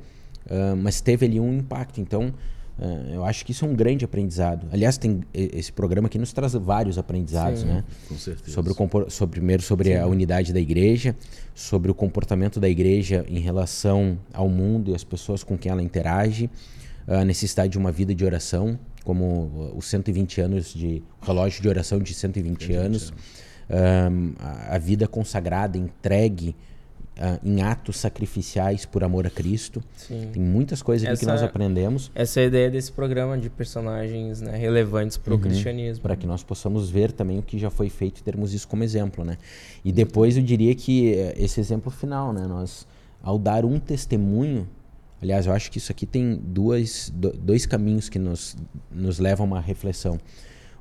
uh, mas teve ali um impacto. Então, uh, eu acho que isso é um grande aprendizado. Aliás, tem esse programa aqui nos traz vários aprendizados, Sim, né? Com certeza. Sobre o sobre primeiro sobre Sim. a unidade da igreja, sobre o comportamento da igreja em relação ao mundo e as pessoas com quem ela interage a necessidade de uma vida de oração, como os 120 anos de relógio de oração de 120 anos, um, a, a, vida consagrada, entregue uh, em atos sacrificiais por amor a Cristo. Sim. Tem muitas coisas essa, que nós aprendemos. Essa é a ideia desse programa de personagens né, relevantes para o uhum, cristianismo. Para que nós possamos ver também o que já foi feito e termos isso como exemplo. Né? E depois eu diria que eh, esse exemplo final, né? nós, ao dar um testemunho, aliás, eu acho que isso aqui tem duas, dois caminhos que nos, nos levam a uma reflexão.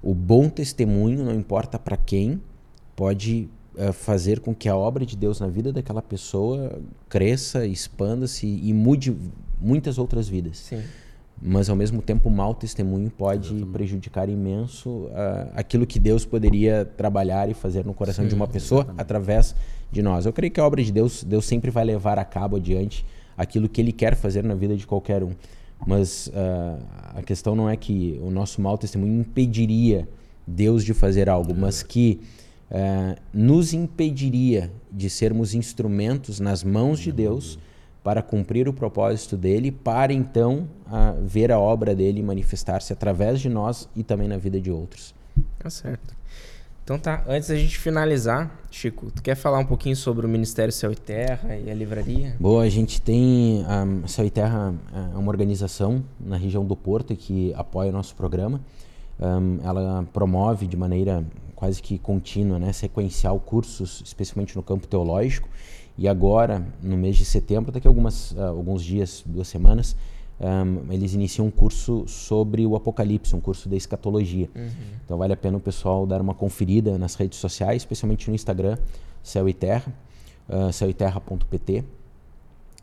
O bom testemunho, não importa para quem, pode uh, fazer com que a obra de Deus na vida daquela pessoa cresça, expanda-se e mude muitas outras vidas. Sim. Mas ao mesmo tempo, o mau testemunho pode Exatamente. prejudicar imenso uh, aquilo que Deus poderia trabalhar e fazer no coração Sim, de uma pessoa exatamente. através de nós. Eu creio que a obra de Deus, Deus sempre vai levar a cabo adiante aquilo que Ele quer fazer na vida de qualquer um. Mas uh, a questão não é que o nosso mau testemunho impediria Deus de fazer algo, mas que uh, nos impediria de sermos instrumentos nas mãos de Deus para cumprir o propósito dele, para então uh, ver a obra dele manifestar-se através de nós e também na vida de outros. Tá certo. Então tá, antes da gente finalizar, Chico, tu quer falar um pouquinho sobre o Ministério Céu e Terra e a livraria? Boa, a gente tem a Céu e Terra é uma organização na região do Porto que apoia o nosso programa. Um, ela promove de maneira quase que contínua, né, sequencial cursos, especialmente no campo teológico. E agora, no mês de setembro, daqui a algumas, uh, alguns dias, duas semanas, um, eles iniciam um curso sobre o Apocalipse, um curso de escatologia. Uhum. Então vale a pena o pessoal dar uma conferida nas redes sociais, especialmente no Instagram, Céu e Terra, uh, céueterra.pt,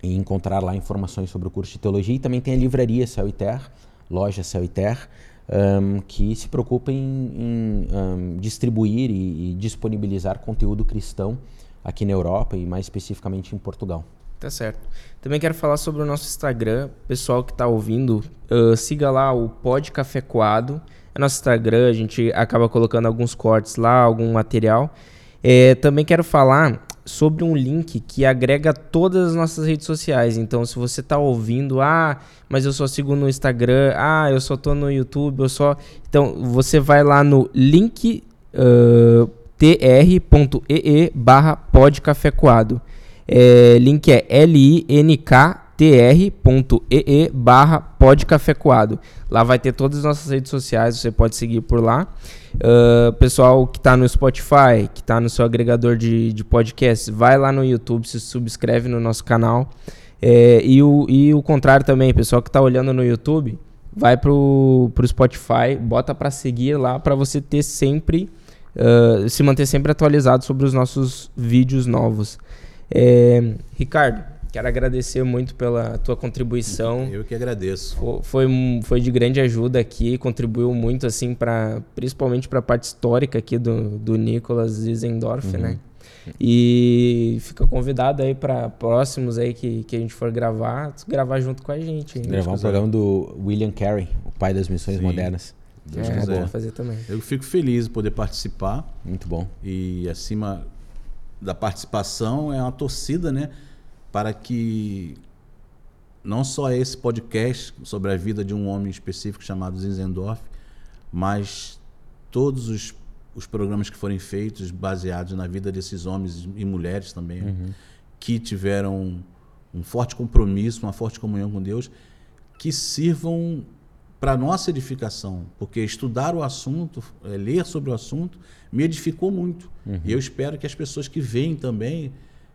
e encontrar lá informações sobre o curso de teologia. E também tem a livraria Céu e Terra, loja Céu e Terra, um, que se preocupa em, em um, distribuir e, e disponibilizar conteúdo cristão aqui na Europa e mais especificamente em Portugal. Tá certo. Também quero falar sobre o nosso Instagram. Pessoal que está ouvindo, uh, siga lá o Pod Café Coado. É nosso Instagram, a gente acaba colocando alguns cortes lá, algum material. É, também quero falar sobre um link que agrega todas as nossas redes sociais. Então, se você está ouvindo, ah, mas eu só sigo no Instagram, ah, eu só tô no YouTube, eu só. Então, você vai lá no link uh, tr.ee barra podcafecoado. É, link é linktr.ee barra podcafecoado. Lá vai ter todas as nossas redes sociais, você pode seguir por lá. Uh, pessoal que está no Spotify, que está no seu agregador de, de podcasts, vai lá no YouTube, se subscreve no nosso canal. É, e, o, e o contrário também, pessoal que está olhando no YouTube, vai pro, pro Spotify, bota para seguir lá para você ter sempre, uh, se manter sempre atualizado sobre os nossos vídeos novos. É, Ricardo, quero agradecer muito pela tua contribuição. Eu que agradeço. Foi, foi, foi de grande ajuda aqui, contribuiu muito, assim, para principalmente para a parte histórica aqui do, do Nicolas Zizendorf, uhum. né? E fica convidado aí para próximos aí que, que a gente for gravar, gravar junto com a gente. Gravar um programa do William Carey, o pai das missões Sim. modernas. Deus é, fazer também. Eu fico feliz de poder participar. Muito bom. E acima da participação é uma torcida, né? Para que não só esse podcast sobre a vida de um homem específico chamado Zinzendorf, mas todos os, os programas que forem feitos baseados na vida desses homens e mulheres também, né? uhum. que tiveram um forte compromisso, uma forte comunhão com Deus, que sirvam para nossa edificação, porque estudar o assunto, é, ler sobre o assunto, me edificou muito. Uhum. E eu espero que as pessoas que veem também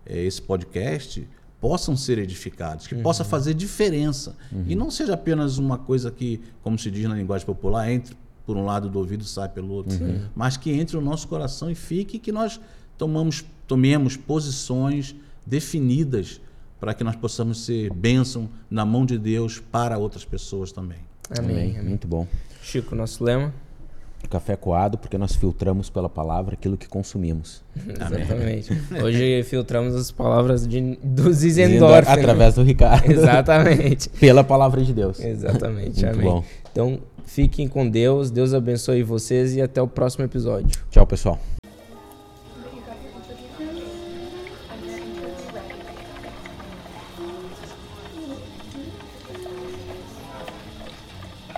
é, esse podcast possam ser edificados, que uhum. possa fazer diferença. Uhum. E não seja apenas uma coisa que, como se diz na linguagem popular, entre por um lado do ouvido e sai pelo outro, uhum. mas que entre no nosso coração e fique que nós tomamos, tomemos posições definidas para que nós possamos ser bênção na mão de Deus para outras pessoas também. Amém. Amém. Muito bom. Chico, nosso lema? Café coado, porque nós filtramos pela palavra aquilo que consumimos. Exatamente. Hoje filtramos as palavras de, do Zizendorf. Né? Através do Ricardo. Exatamente. pela palavra de Deus. Exatamente. Muito Amém. Bom. Então, fiquem com Deus. Deus abençoe vocês e até o próximo episódio. Tchau, pessoal.